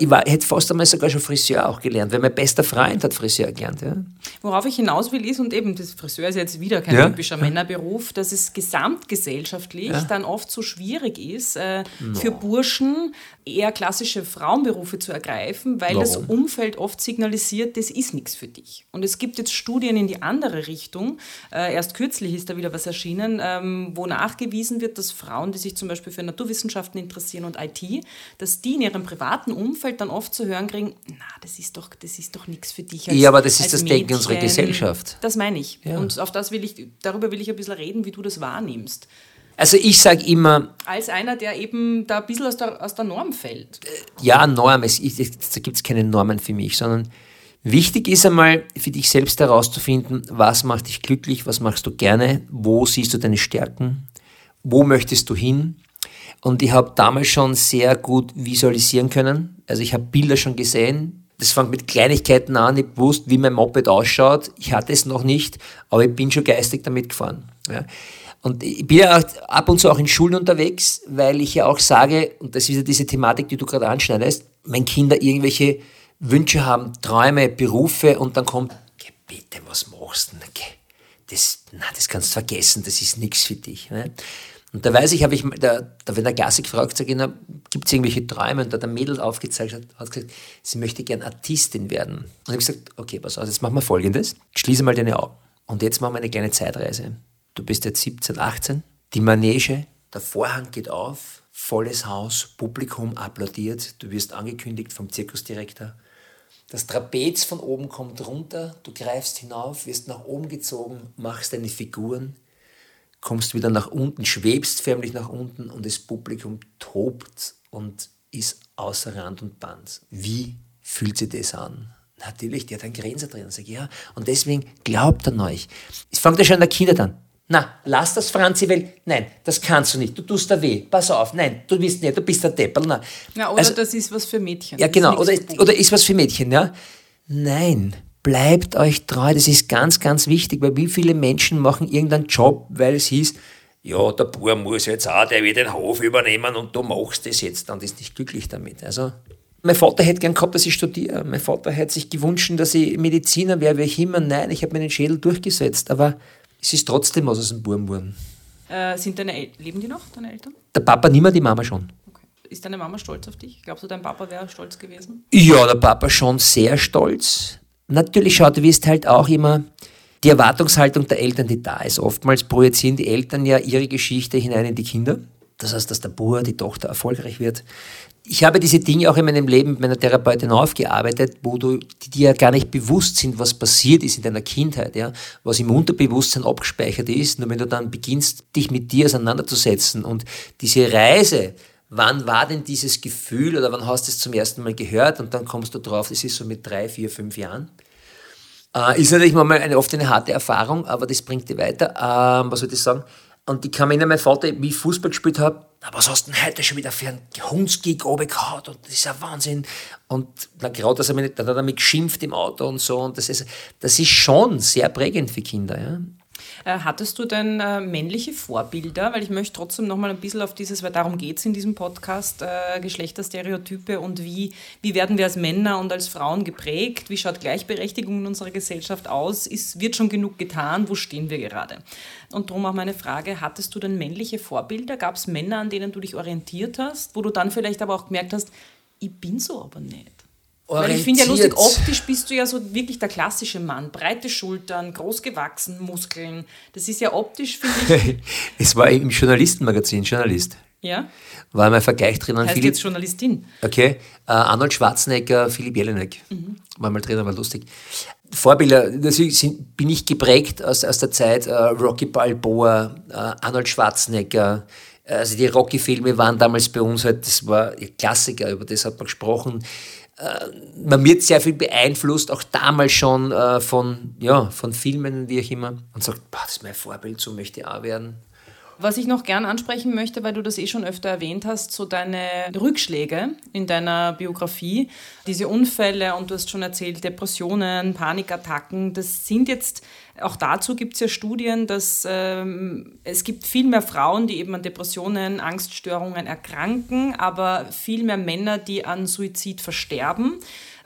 Ich, war, ich hätte fast einmal sogar schon Friseur auch gelernt, weil mein bester Freund hat Friseur gelernt. Ja. Worauf ich hinaus will, ist, und eben, das Friseur ist jetzt wieder kein Ja. typischer Männerberuf, dass es gesamtgesellschaftlich dann oft so schwierig ist, äh, für Burschen eher klassische Frauenberufe zu ergreifen, weil das Warum? Umfeld oft signalisiert, das ist nichts für dich. Und es gibt jetzt Studien in die andere Richtung. Äh, erst kürzlich ist da wieder was erschienen, ähm, wo nachgewiesen wird, dass Frauen, die sich zum Beispiel für Naturwissenschaften interessieren und IT, dass die in ihrem privaten Umfeld dann oft zu hören kriegen, na, das ist doch, das ist doch nichts für dich. Ja, aber das ist als das Denken unserer Mädchen. Gesellschaft. Das meine ich. Ja. Und auf das will ich, darüber will ich ein bisschen reden, wie du das wahrnimmst. Also ich sage immer, Als einer, der eben da ein bisschen aus der, aus der Norm fällt. ja, Norm, es, ich, da gibt es keine Normen für mich, sondern wichtig ist einmal für dich selbst herauszufinden, was macht dich glücklich, was machst du gerne, wo siehst du deine Stärken, wo möchtest du hin. Und ich habe damals schon sehr gut visualisieren können. Also ich habe Bilder schon gesehen. Das fängt mit Kleinigkeiten an. Ich wusste, wie mein Moped ausschaut. Ich hatte es noch nicht, aber ich bin schon geistig damit gefahren. Ja. Und ich bin ja ab und zu auch in Schulen unterwegs, weil ich ja auch sage, und das ist ja diese Thematik, die du gerade anschneidest, wenn Kinder irgendwelche Wünsche haben, Träume, Berufe und dann kommt, "Geh bitte, was machst du denn? Das, na, das kannst du vergessen, das ist nichts für dich. Ne? Und da weiß ich, habe ich, da, da wird der Gassi gefragt, ich, gibt es irgendwelche Träume? Und da hat der Mädel aufgezeigt, hat, hat gesagt, sie möchte gern Artistin werden. Und ich habe gesagt, okay, pass auf, jetzt machen wir folgendes. Schließe mal deine Augen. Und jetzt machen wir eine kleine Zeitreise. Du bist jetzt 17, 18, die Manege, der Vorhang geht auf, volles Haus, Publikum applaudiert, du wirst angekündigt vom Zirkusdirektor. Das Trapez von oben kommt runter, du greifst hinauf, wirst nach oben gezogen, machst deine Figuren, kommst wieder nach unten, schwebst förmlich nach unten und das Publikum tobt und ist außer Rand und Band. Wie fühlt sich das an? Natürlich, die hat einen Grenzer drin. Sag ich, ja. Und deswegen glaubt an euch. Es fängt ja schon an der Kinder an. Na, lass das, Franzi, weil, nein, das kannst du nicht. Du tust da weh. Pass auf, nein, du bist nicht, du bist der Deppel. Na. Ja, oder also, das ist was für Mädchen. Ja, genau, oder, oder ist was für Mädchen, ja. Nein, bleibt euch treu. Das ist ganz, ganz wichtig, weil wie viele Menschen machen irgendeinen Job, weil es hieß, ja, der Bauer muss jetzt auch, der wird den Hof übernehmen und du machst das jetzt dann, ist nicht glücklich damit. Also, mein Vater hätte gern gehabt, dass ich studiere. Mein Vater hätte sich gewünscht, dass ich Mediziner wäre, wie ich immer. Nein, ich habe meinen Schädel durchgesetzt, aber es ist trotzdem was aus dem Buben geworden. Äh, sind deine El leben die noch, deine Eltern? Der Papa nicht mehr, die Mama schon. Okay. Ist deine Mama stolz auf dich? Glaubst du, dein Papa wäre stolz gewesen? Ja, der Papa schon sehr stolz. Natürlich schaut, du wirst halt auch immer die Erwartungshaltung der Eltern, die da ist. Oftmals projizieren die Eltern ja ihre Geschichte hinein in die Kinder. Das heißt, dass der Bauer, die Tochter erfolgreich wird. Ich habe diese Dinge auch in meinem Leben mit meiner Therapeutin aufgearbeitet, wo du, die dir ja gar nicht bewusst sind, was passiert ist in deiner Kindheit, ja, was im Unterbewusstsein abgespeichert ist. Nur wenn du dann beginnst, dich mit dir auseinanderzusetzen und diese Reise, wann war denn dieses Gefühl oder wann hast du es zum ersten Mal gehört und dann kommst du drauf, das ist so mit drei, vier, fünf Jahren. Äh, ist natürlich manchmal eine, oft eine harte Erfahrung, aber das bringt dich weiter. Ähm, was soll ich sagen? Und ich kann mich erinnern, mein Vater, wie ich Fußball gespielt habe, was hast du denn heute schon wieder für einen Hundsgig runtergehauen und das ist ja Wahnsinn. Und dann gerade, dass er mich, dann hat er mich geschimpft im Auto und so. Und das ist, das ist schon sehr prägend für Kinder. Ja. Äh, hattest du denn äh, männliche Vorbilder? Weil ich möchte trotzdem noch mal ein bisschen auf dieses, weil darum geht es in diesem Podcast, äh, Geschlechterstereotype und wie, wie werden wir als Männer und als Frauen geprägt? Wie schaut Gleichberechtigung in unserer Gesellschaft aus? Ist, wird schon genug getan? Wo stehen wir gerade? Und darum auch meine Frage, hattest du denn männliche Vorbilder? Gab es Männer, an denen du dich orientiert hast, wo du dann vielleicht aber auch gemerkt hast, ich bin so aber nicht? Weil ich finde ja lustig, optisch bist du ja so wirklich der klassische Mann. Breite Schultern, groß gewachsen, Muskeln. Das ist ja optisch, finde ich. (laughs) es war im Journalistenmagazin, Journalist. Ja. War mal Vergleich drin. Heißt Philipp, jetzt Journalistin. Okay. Uh, Arnold Schwarzenegger, Philipp Jelinek. Mhm. War mal drin, war lustig. Vorbilder, sind, bin ich geprägt aus, aus der Zeit uh, Rocky Balboa, uh, Arnold Schwarzenegger. Also die Rocky-Filme waren damals bei uns halt, das war Klassiker, über das hat man gesprochen. Äh, man wird sehr viel beeinflusst, auch damals schon äh, von, ja, von Filmen, wie auch immer, und sagt, boah, das ist mein Vorbild, so möchte ich auch werden. Was ich noch gern ansprechen möchte, weil du das eh schon öfter erwähnt hast, so deine Rückschläge in deiner Biografie, diese Unfälle und du hast schon erzählt, Depressionen, Panikattacken, das sind jetzt, auch dazu gibt es ja Studien, dass ähm, es gibt viel mehr Frauen, die eben an Depressionen, Angststörungen erkranken, aber viel mehr Männer, die an Suizid versterben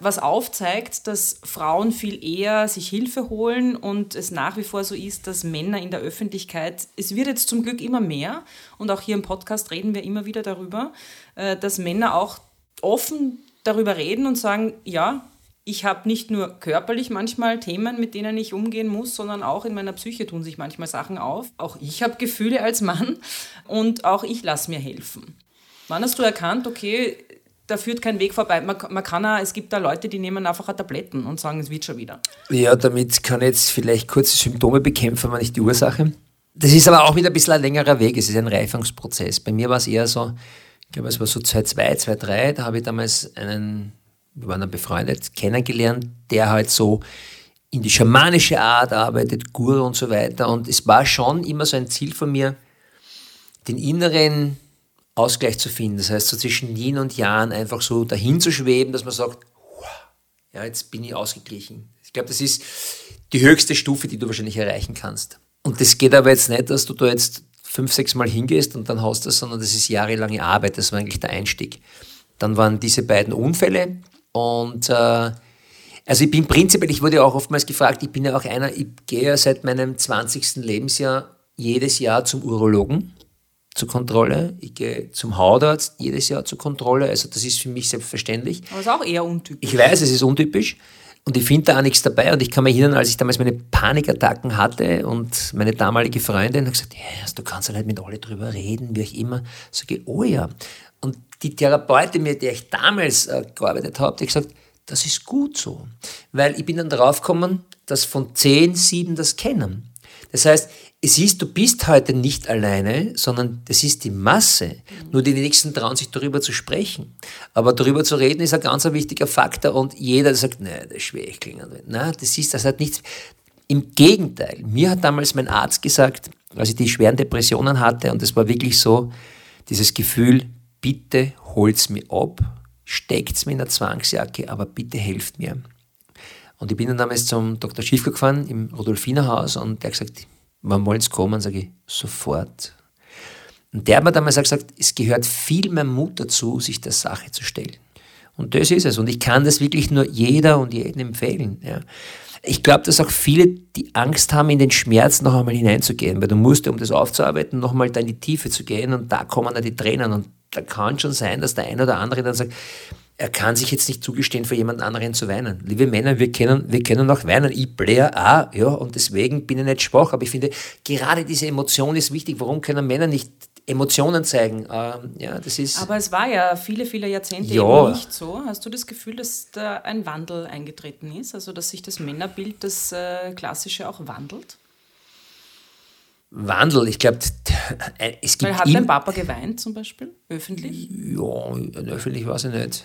was aufzeigt, dass Frauen viel eher sich Hilfe holen und es nach wie vor so ist, dass Männer in der Öffentlichkeit, es wird jetzt zum Glück immer mehr und auch hier im Podcast reden wir immer wieder darüber, äh, dass Männer auch offen darüber reden und sagen, ja, ich habe nicht nur körperlich manchmal Themen, mit denen ich umgehen muss, sondern auch in meiner Psyche tun sich manchmal Sachen auf. Auch ich habe Gefühle als Mann und auch ich lasse mir helfen. Wann hast du erkannt, okay, da führt kein Weg vorbei. Man, man kann auch, es gibt da Leute, die nehmen einfach Tabletten und sagen, es wird schon wieder. Ja, damit kann ich jetzt vielleicht kurz Symptome bekämpfen, aber nicht die Ursache. Das ist aber auch wieder ein bisschen ein längerer Weg. Es ist ein Reifungsprozess. Bei mir war es eher so, ich glaube, es war so 2002, 2003, da habe ich damals einen, wir waren dann befreundet, kennengelernt, der halt so in die schamanische Art arbeitet, Guru und so weiter. Und es war schon immer so ein Ziel von mir, den inneren Ausgleich zu finden. Das heißt, so zwischen Yin und Yang einfach so dahin zu schweben, dass man sagt, ja, jetzt bin ich ausgeglichen. Ich glaube, das ist die höchste Stufe, die du wahrscheinlich erreichen kannst. Und das geht aber jetzt nicht, dass du da jetzt fünf, sechs Mal hingehst und dann hast du das, sondern das ist jahrelange Arbeit. Das war eigentlich der Einstieg. Dann waren diese beiden Unfälle und äh, also ich bin prinzipiell, ich wurde auch oftmals gefragt, ich bin ja auch einer, ich gehe ja seit meinem 20. Lebensjahr jedes Jahr zum Urologen zur Kontrolle. Ich gehe zum Hautarzt jedes Jahr zur Kontrolle. Also das ist für mich selbstverständlich. Aber es ist auch eher untypisch. Ich weiß, es ist untypisch. Und ich finde da auch nichts dabei. Und ich kann mich erinnern, als ich damals meine Panikattacken hatte und meine damalige Freundin hat gesagt, yes, du kannst ja nicht mit alle drüber reden, wie auch immer. Sage ich, oh ja. Und die Therapeutin, mit der ich damals äh, gearbeitet habe, die hat gesagt, das ist gut so. Weil ich bin dann drauf gekommen, dass von zehn, sieben das kennen. Das heißt, es ist, du bist heute nicht alleine, sondern das ist die Masse. Nur die nächsten trauen sich darüber zu sprechen. Aber darüber zu reden ist ein ganz wichtiger Faktor und jeder sagt, nein, das ist Schwächling. Nein, das ist, das hat nichts. Im Gegenteil, mir hat damals mein Arzt gesagt, als ich die schweren Depressionen hatte und es war wirklich so, dieses Gefühl, bitte holt's mir ab, steckt's mir in eine Zwangsjacke, aber bitte helft mir. Und ich bin dann damals zum Dr. Schiefko gefahren im Rudolfinerhaus und der hat gesagt, wann wollen Sie kommen? Sage ich, sofort. Und der hat mir damals gesagt, es gehört viel mehr Mut dazu, sich der Sache zu stellen. Und das ist es. Und ich kann das wirklich nur jeder und jedem empfehlen. Ja. Ich glaube, dass auch viele die Angst haben, in den Schmerz noch einmal hineinzugehen, weil du musst, um das aufzuarbeiten, noch einmal da in die Tiefe zu gehen und da kommen dann die Tränen. Und da kann schon sein, dass der eine oder andere dann sagt, er kann sich jetzt nicht zugestehen, für jemand anderen zu weinen. Liebe Männer, wir können, wir können auch weinen. Ich blähe auch, ja, und deswegen bin ich nicht schwach. Aber ich finde, gerade diese Emotion ist wichtig. Warum können Männer nicht Emotionen zeigen. Ähm, ja, das ist Aber es war ja viele, viele Jahrzehnte ja. eben nicht so. Hast du das Gefühl, dass da ein Wandel eingetreten ist? Also, dass sich das Männerbild, das äh, klassische, auch wandelt? Wandel, ich glaube, es gibt. Weil hat dein Papa geweint zum Beispiel? Öffentlich? Ja, öffentlich weiß ich nicht.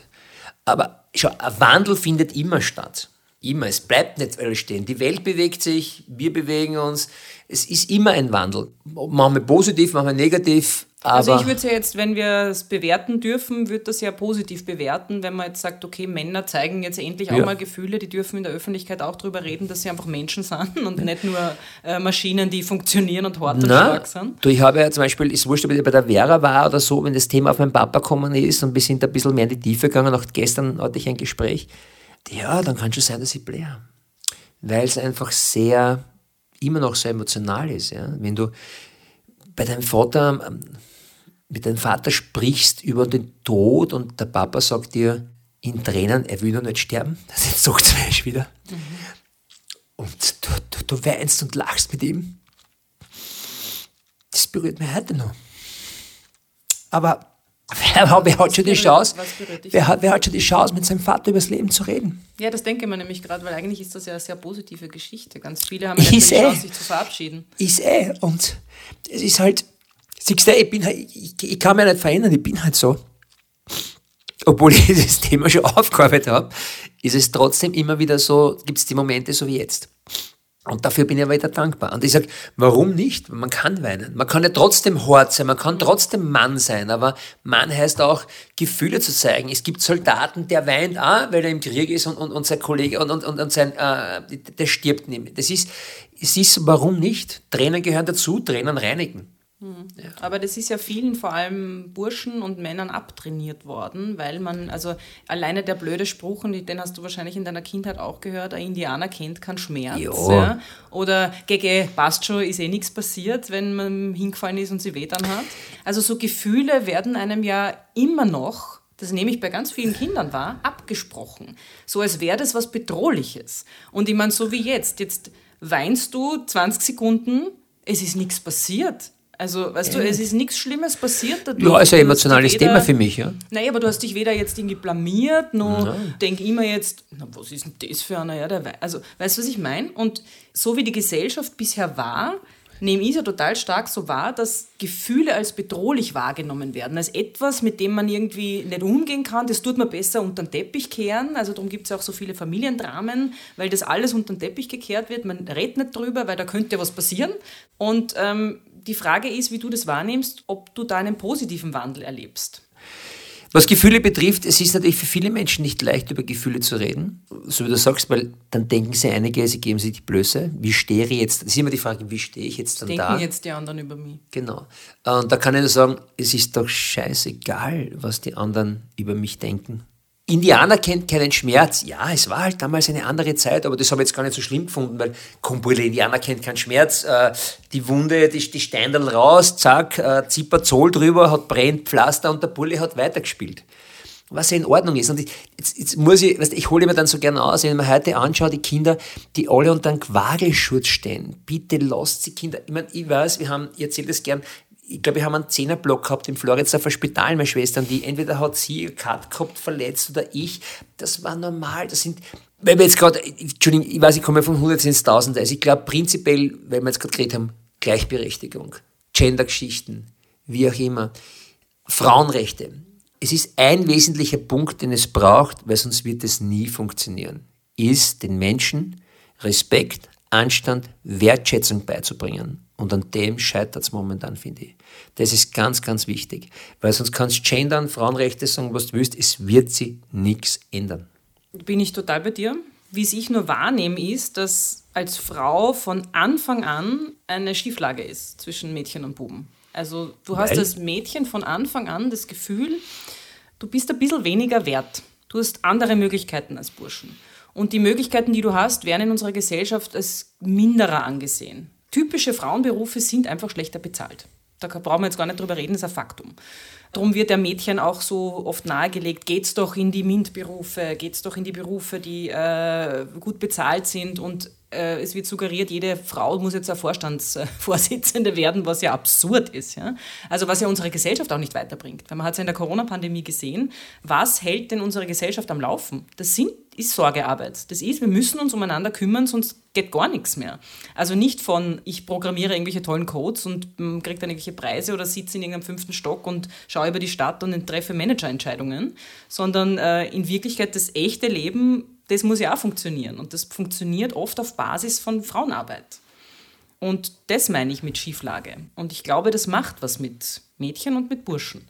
Aber schau, ein Wandel findet immer statt. Immer. Es bleibt nicht alles stehen. Die Welt bewegt sich, wir bewegen uns. Es ist immer ein Wandel. Manchmal positiv, manchmal negativ. Also ich würde es ja jetzt, wenn wir es bewerten dürfen, würde das ja positiv bewerten, wenn man jetzt sagt, okay, Männer zeigen jetzt endlich auch ja. mal Gefühle, die dürfen in der Öffentlichkeit auch darüber reden, dass sie einfach Menschen sind (laughs) und nicht nur äh, Maschinen, die funktionieren und hart und stark sind. Du, ich habe ja zum Beispiel, ist wurscht, ob ich bei der Vera war oder so, wenn das Thema auf meinen Papa gekommen ist und wir sind ein bisschen mehr in die Tiefe gegangen, auch gestern hatte ich ein Gespräch, ja, dann kann es schon sein, dass ich blähe. Weil es einfach sehr, immer noch sehr emotional ist. Ja? Wenn du bei deinem Vater, ähm, mit deinem Vater sprichst über den Tod und der Papa sagt dir in Tränen, er will noch nicht sterben, (laughs) das sagt es wieder. Mhm. Und du, du, du weinst und lachst mit ihm. Das berührt mich heute noch. Aber Wer, wer hat schon die Chance? Wer hat, wer hat schon die Chance, mit seinem Vater über das Leben zu reden? Ja, das denke man nämlich gerade, weil eigentlich ist das ja eine sehr positive Geschichte. Ganz viele haben ja die eh. Chance, sich zu verabschieden. Ist eh. Und es ist halt, siehst du, ich, bin halt, ich, ich kann mich nicht verändern, ich bin halt so. Obwohl ich (laughs) das Thema schon aufgearbeitet habe, ist es trotzdem immer wieder so, gibt es die Momente so wie jetzt. Und dafür bin ich weiter dankbar. Und ich sage, warum nicht? Man kann weinen. Man kann ja trotzdem hart sein, man kann trotzdem Mann sein, aber Mann heißt auch, Gefühle zu zeigen. Es gibt Soldaten, der weint auch, weil er im Krieg ist und, und, und sein Kollege und, und, und, sein, äh, der stirbt nicht. Das ist, es ist, warum nicht? Tränen gehören dazu, Tränen reinigen. Mhm. Ja. Aber das ist ja vielen, vor allem Burschen und Männern, abtrainiert worden, weil man, also alleine der blöde Spruch, und den hast du wahrscheinlich in deiner Kindheit auch gehört, ein Indianer kennt keinen Schmerz. Ja. Oder gege, passt schon, ist eh nichts passiert, wenn man hingefallen ist und sie weh dann hat. Also so Gefühle werden einem ja immer noch das nehme ich bei ganz vielen Kindern wahr, abgesprochen. So als wäre das was Bedrohliches. Und ich meine, so wie jetzt, jetzt weinst du 20 Sekunden, es ist nichts passiert. Also, weißt du, es ist nichts Schlimmes passiert dadurch. Ja, ist ein emotionales weder, Thema für mich, ja. Nein, aber du hast dich weder jetzt irgendwie blamiert, noch Nein. denk immer jetzt, na, was ist denn das für einer? Ja, der also, weißt du, was ich meine? Und so wie die Gesellschaft bisher war, nehme ich es ja total stark so wahr, dass Gefühle als bedrohlich wahrgenommen werden, als etwas, mit dem man irgendwie nicht umgehen kann. Das tut man besser unter den Teppich kehren. Also darum gibt es auch so viele Familiendramen, weil das alles unter den Teppich gekehrt wird. Man redet nicht drüber, weil da könnte was passieren. Und ähm, die Frage ist, wie du das wahrnimmst, ob du da einen positiven Wandel erlebst. Was Gefühle betrifft, es ist natürlich für viele Menschen nicht leicht, über Gefühle zu reden. So wie du sagst, weil dann denken sie einige, sie geben sich die Blöße. Wie stehe ich jetzt? Das ist immer die Frage, wie stehe ich jetzt dann denken da? Denken jetzt die anderen über mich. Genau. Und da kann ich nur sagen, es ist doch scheißegal, was die anderen über mich denken. Indianer kennt keinen Schmerz. Ja, es war halt damals eine andere Zeit, aber das habe ich jetzt gar nicht so schlimm gefunden, weil Kumpulle, Indianer kennt keinen Schmerz. Äh, die Wunde, die, die Steindel raus, zack, äh, Zipperzol drüber, hat brennt Pflaster und der Bulle hat weitergespielt. Was ja in Ordnung ist. Und ich, jetzt, jetzt muss ich, weißt, ich hole mir dann so gerne aus, wenn man heute anschaut, die Kinder, die alle unter einem Quagelschutz stehen. Bitte lasst sie Kinder. Ich meine, ich weiß, wir haben, ich erzähle das gern, ich glaube, wir haben einen Zehnerblock gehabt im Floridsdorfer Spital, meine Schwestern, die entweder hat sie ihr Cut gehabt, verletzt oder ich. Das war normal. Das sind, weil wir jetzt gerade, Entschuldigung, ich weiß, ich komme von 100 ins 1000. Also ich glaube prinzipiell, weil wir jetzt gerade geredet haben, Gleichberechtigung, Gendergeschichten, wie auch immer, Frauenrechte. es ist ein wesentlicher Punkt, den es braucht, weil sonst wird es nie funktionieren, ist den Menschen Respekt, Anstand, Wertschätzung beizubringen. Und an dem scheitert es momentan, finde ich. Das ist ganz, ganz wichtig. Weil sonst kannst du gendern, Frauenrechte sagen, was du willst, es wird sich nichts ändern. Bin ich total bei dir. Wie es ich nur wahrnehme, ist, dass als Frau von Anfang an eine Schieflage ist zwischen Mädchen und Buben. Also du hast Weil? als Mädchen von Anfang an das Gefühl, du bist ein bisschen weniger wert. Du hast andere Möglichkeiten als Burschen. Und die Möglichkeiten, die du hast, werden in unserer Gesellschaft als minderer angesehen. Typische Frauenberufe sind einfach schlechter bezahlt. Da brauchen wir jetzt gar nicht drüber reden, das ist ein Faktum. Darum wird der Mädchen auch so oft nahegelegt, geht's doch in die MINT-Berufe, geht's doch in die Berufe, die äh, gut bezahlt sind und äh, es wird suggeriert, jede Frau muss jetzt eine Vorstandsvorsitzende (laughs) werden, was ja absurd ist. Ja? Also was ja unsere Gesellschaft auch nicht weiterbringt. Weil man hat es ja in der Corona-Pandemie gesehen, was hält denn unsere Gesellschaft am Laufen? Das sind, ist Sorgearbeit. Das ist, wir müssen uns umeinander kümmern, sonst geht gar nichts mehr. Also nicht von, ich programmiere irgendwelche tollen Codes und ähm, kriege dann irgendwelche Preise oder sitze in irgendeinem fünften Stock und schaue über die Stadt und treffe Managerentscheidungen, sondern äh, in Wirklichkeit das echte Leben das muss ja auch funktionieren. Und das funktioniert oft auf Basis von Frauenarbeit. Und das meine ich mit Schieflage. Und ich glaube, das macht was mit Mädchen und mit Burschen.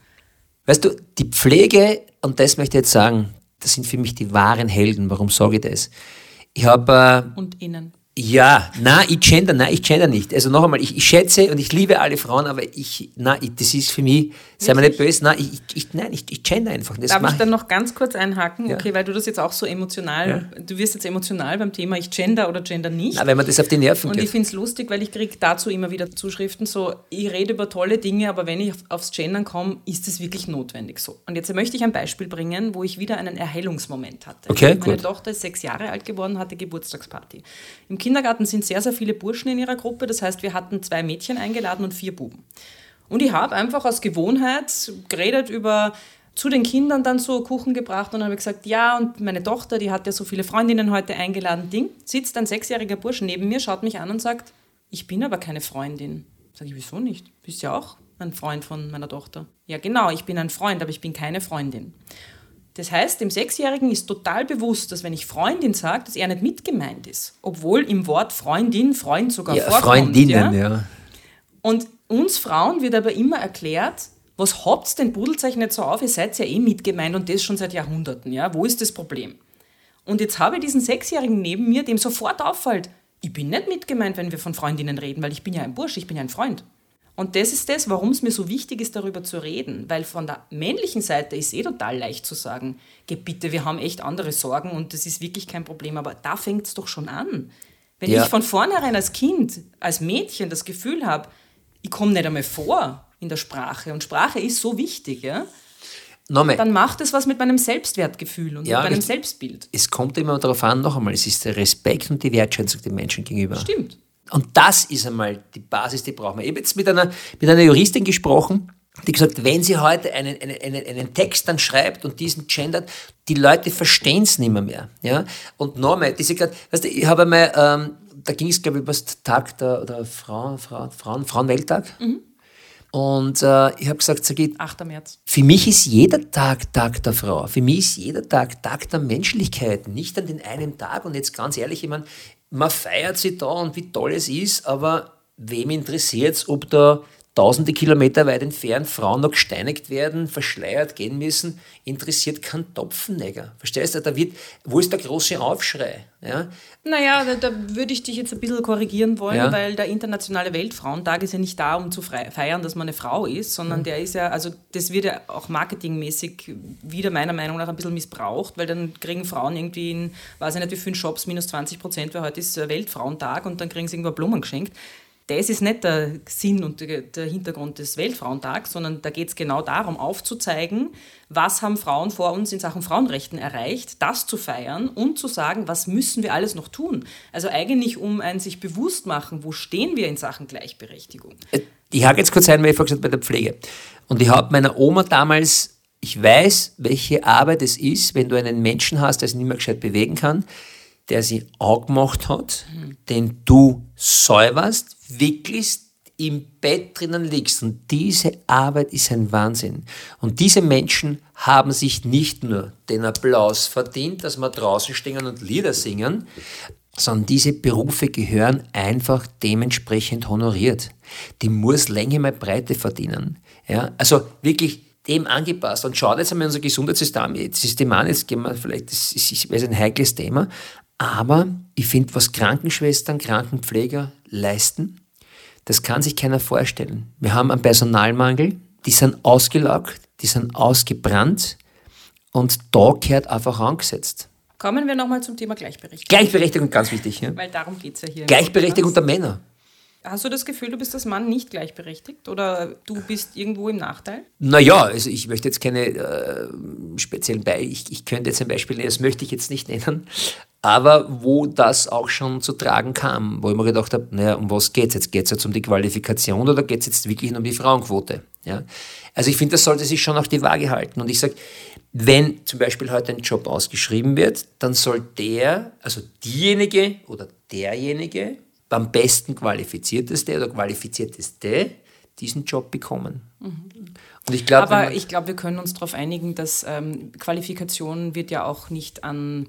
Weißt du, die Pflege, und das möchte ich jetzt sagen, das sind für mich die wahren Helden. Warum sage ich das? Ich habe. Äh, und innen. Ja, na, ich gender, nein, ich gender nicht. Also noch einmal, ich, ich schätze und ich liebe alle Frauen, aber ich, na, ich, das ist für mich, sei mir nicht böse, nein, ich, ich, nein, ich, ich gender einfach. Das Darf ich dann noch ganz kurz einhaken? Ja. Okay, weil du das jetzt auch so emotional, ja. du wirst jetzt emotional beim Thema ich gender oder gender nicht. Na, wenn man das auf die Nerven Und geht. ich finde es lustig, weil ich kriege dazu immer wieder Zuschriften so, ich rede über tolle Dinge, aber wenn ich aufs Gendern komme, ist es wirklich notwendig so. Und jetzt möchte ich ein Beispiel bringen, wo ich wieder einen Erhellungsmoment hatte. Okay, Meine gut. Tochter ist sechs Jahre alt geworden, hatte Geburtstagsparty. Im Kindergarten sind sehr, sehr viele Burschen in ihrer Gruppe. Das heißt, wir hatten zwei Mädchen eingeladen und vier Buben. Und ich habe einfach aus Gewohnheit geredet über zu den Kindern dann so Kuchen gebracht und habe gesagt, ja, und meine Tochter, die hat ja so viele Freundinnen heute eingeladen, Ding, sitzt ein sechsjähriger Bursch neben mir, schaut mich an und sagt, ich bin aber keine Freundin. Sag ich, wieso nicht? Bist ja auch ein Freund von meiner Tochter. Ja, genau, ich bin ein Freund, aber ich bin keine Freundin. Das heißt, dem Sechsjährigen ist total bewusst, dass wenn ich Freundin sage, dass er nicht mitgemeint ist. Obwohl im Wort Freundin, Freund sogar ja, vorkommt. Freundinnen, ja. ja. Und uns Frauen wird aber immer erklärt, was habt's denn, pudelt euch nicht so auf, ihr seid ja eh mitgemeint und das schon seit Jahrhunderten, ja, wo ist das Problem? Und jetzt habe ich diesen Sechsjährigen neben mir, dem sofort auffällt, ich bin nicht mitgemeint, wenn wir von Freundinnen reden, weil ich bin ja ein Bursch, ich bin ja ein Freund. Und das ist das, warum es mir so wichtig ist, darüber zu reden. Weil von der männlichen Seite ist eh total leicht zu sagen, geh bitte, wir haben echt andere Sorgen und das ist wirklich kein Problem. Aber da fängt es doch schon an. Wenn ja. ich von vornherein als Kind, als Mädchen das Gefühl habe, ich komme nicht einmal vor in der Sprache und Sprache ist so wichtig, ja, Nochmal. dann macht es was mit meinem Selbstwertgefühl und Ja, mit meinem richtig. Selbstbild. Es kommt immer darauf an, noch einmal, es ist der Respekt und die Wertschätzung dem Menschen gegenüber. Stimmt. Und das ist einmal die Basis, die brauchen wir. Ich habe jetzt mit einer, mit einer Juristin gesprochen, die gesagt, wenn sie heute einen, einen, einen, einen Text dann schreibt und diesen gendert, die Leute verstehen es nicht mehr, mehr. Ja? Und nochmal, diese grad, weißt du, ich habe einmal, ähm, da ging es, glaube ich, über den Tag der, der Frauen, Frauen, Frauen, Frauenwelttag. Und äh, ich habe gesagt, Sagit, 8. März. für mich ist jeder Tag Tag der Frau. Für mich ist jeder Tag Tag der Menschlichkeit. Nicht an den einen Tag. Und jetzt ganz ehrlich, ich meine, man feiert sie da und wie toll es ist, aber wem interessiert es, ob da tausende Kilometer weit entfernt Frauen noch gesteinigt werden, verschleiert gehen müssen, interessiert kein Topfennäger. Verstehst du? Da wird, wo ist der große Aufschrei? Ja? Naja, da, da würde ich dich jetzt ein bisschen korrigieren wollen, Ja. weil der Internationale Weltfrauentag ist ja nicht da, um zu feiern, dass man eine Frau ist, sondern der ist ja, also das wird ja auch marketingmäßig wieder meiner Meinung nach ein bisschen missbraucht, weil dann kriegen Frauen irgendwie in, weiß ich nicht wie vielen Shops, minus 20 Prozent, weil heute ist äh, Weltfrauentag und dann kriegen sie irgendwo Blumen geschenkt. Das ist nicht der Sinn und der Hintergrund des Weltfrauentags, sondern da geht es genau darum, aufzuzeigen, was haben Frauen vor uns in Sachen Frauenrechten erreicht, das zu feiern und zu sagen, was müssen wir alles noch tun. Also eigentlich um ein sich bewusst machen, wo stehen wir in Sachen Gleichberechtigung. Ich hake jetzt kurz ein, weil ich vorhin gesagt habe, bei der Pflege. Und ich habe meiner Oma damals, ich weiß, welche Arbeit es ist, wenn du einen Menschen hast, der sich nicht mehr gescheit bewegen kann, der sie angemacht hat, den du säuberst, wickelst, im Bett drinnen liegst. Und diese Arbeit ist ein Wahnsinn. Und diese Menschen haben sich nicht nur den Applaus verdient, dass wir draußen stehen und Lieder singen, sondern diese Berufe gehören einfach dementsprechend honoriert. Die muss Länge mal Breite verdienen. Ja, also wirklich dem angepasst. Und schaut jetzt einmal unser Gesundheitssystem System an, jetzt gehen wir vielleicht, das ist, ich ein heikles Thema, aber ich finde, was Krankenschwestern, Krankenpfleger leisten, das kann sich keiner vorstellen. Wir haben einen Personalmangel, die sind ausgelaugt, die sind ausgebrannt und da gehört einfach angesetzt. Kommen wir nochmal zum Thema Gleichberechtigung. Gleichberechtigung, ganz wichtig. Ja? Weil darum geht es ja hier. Gleichberechtigung der Männer. Hast du das Gefühl, du bist als Mann nicht gleichberechtigt oder du bist irgendwo im Nachteil? Naja, also ich möchte jetzt keine äh, speziellen Beispiele, ich, ich könnte jetzt ein Beispiel nennen, das möchte ich jetzt nicht nennen, aber wo das auch schon zu tragen kam, wo ich mir gedacht habe, naja, um was geht es jetzt? Geht es jetzt um die Qualifikation oder geht es jetzt wirklich nur um die Frauenquote? Ja? Also ich finde, das sollte sich schon auf die Waage halten. Und ich sage, wenn zum Beispiel heute ein Job ausgeschrieben wird, dann soll der, also diejenige oder derjenige, am besten qualifizierteste oder qualifizierteste diesen Job bekommen. Mhm. Und ich glaub, Aber ich glaube, wir können uns darauf einigen, dass ähm, Qualifikation wird ja auch nicht an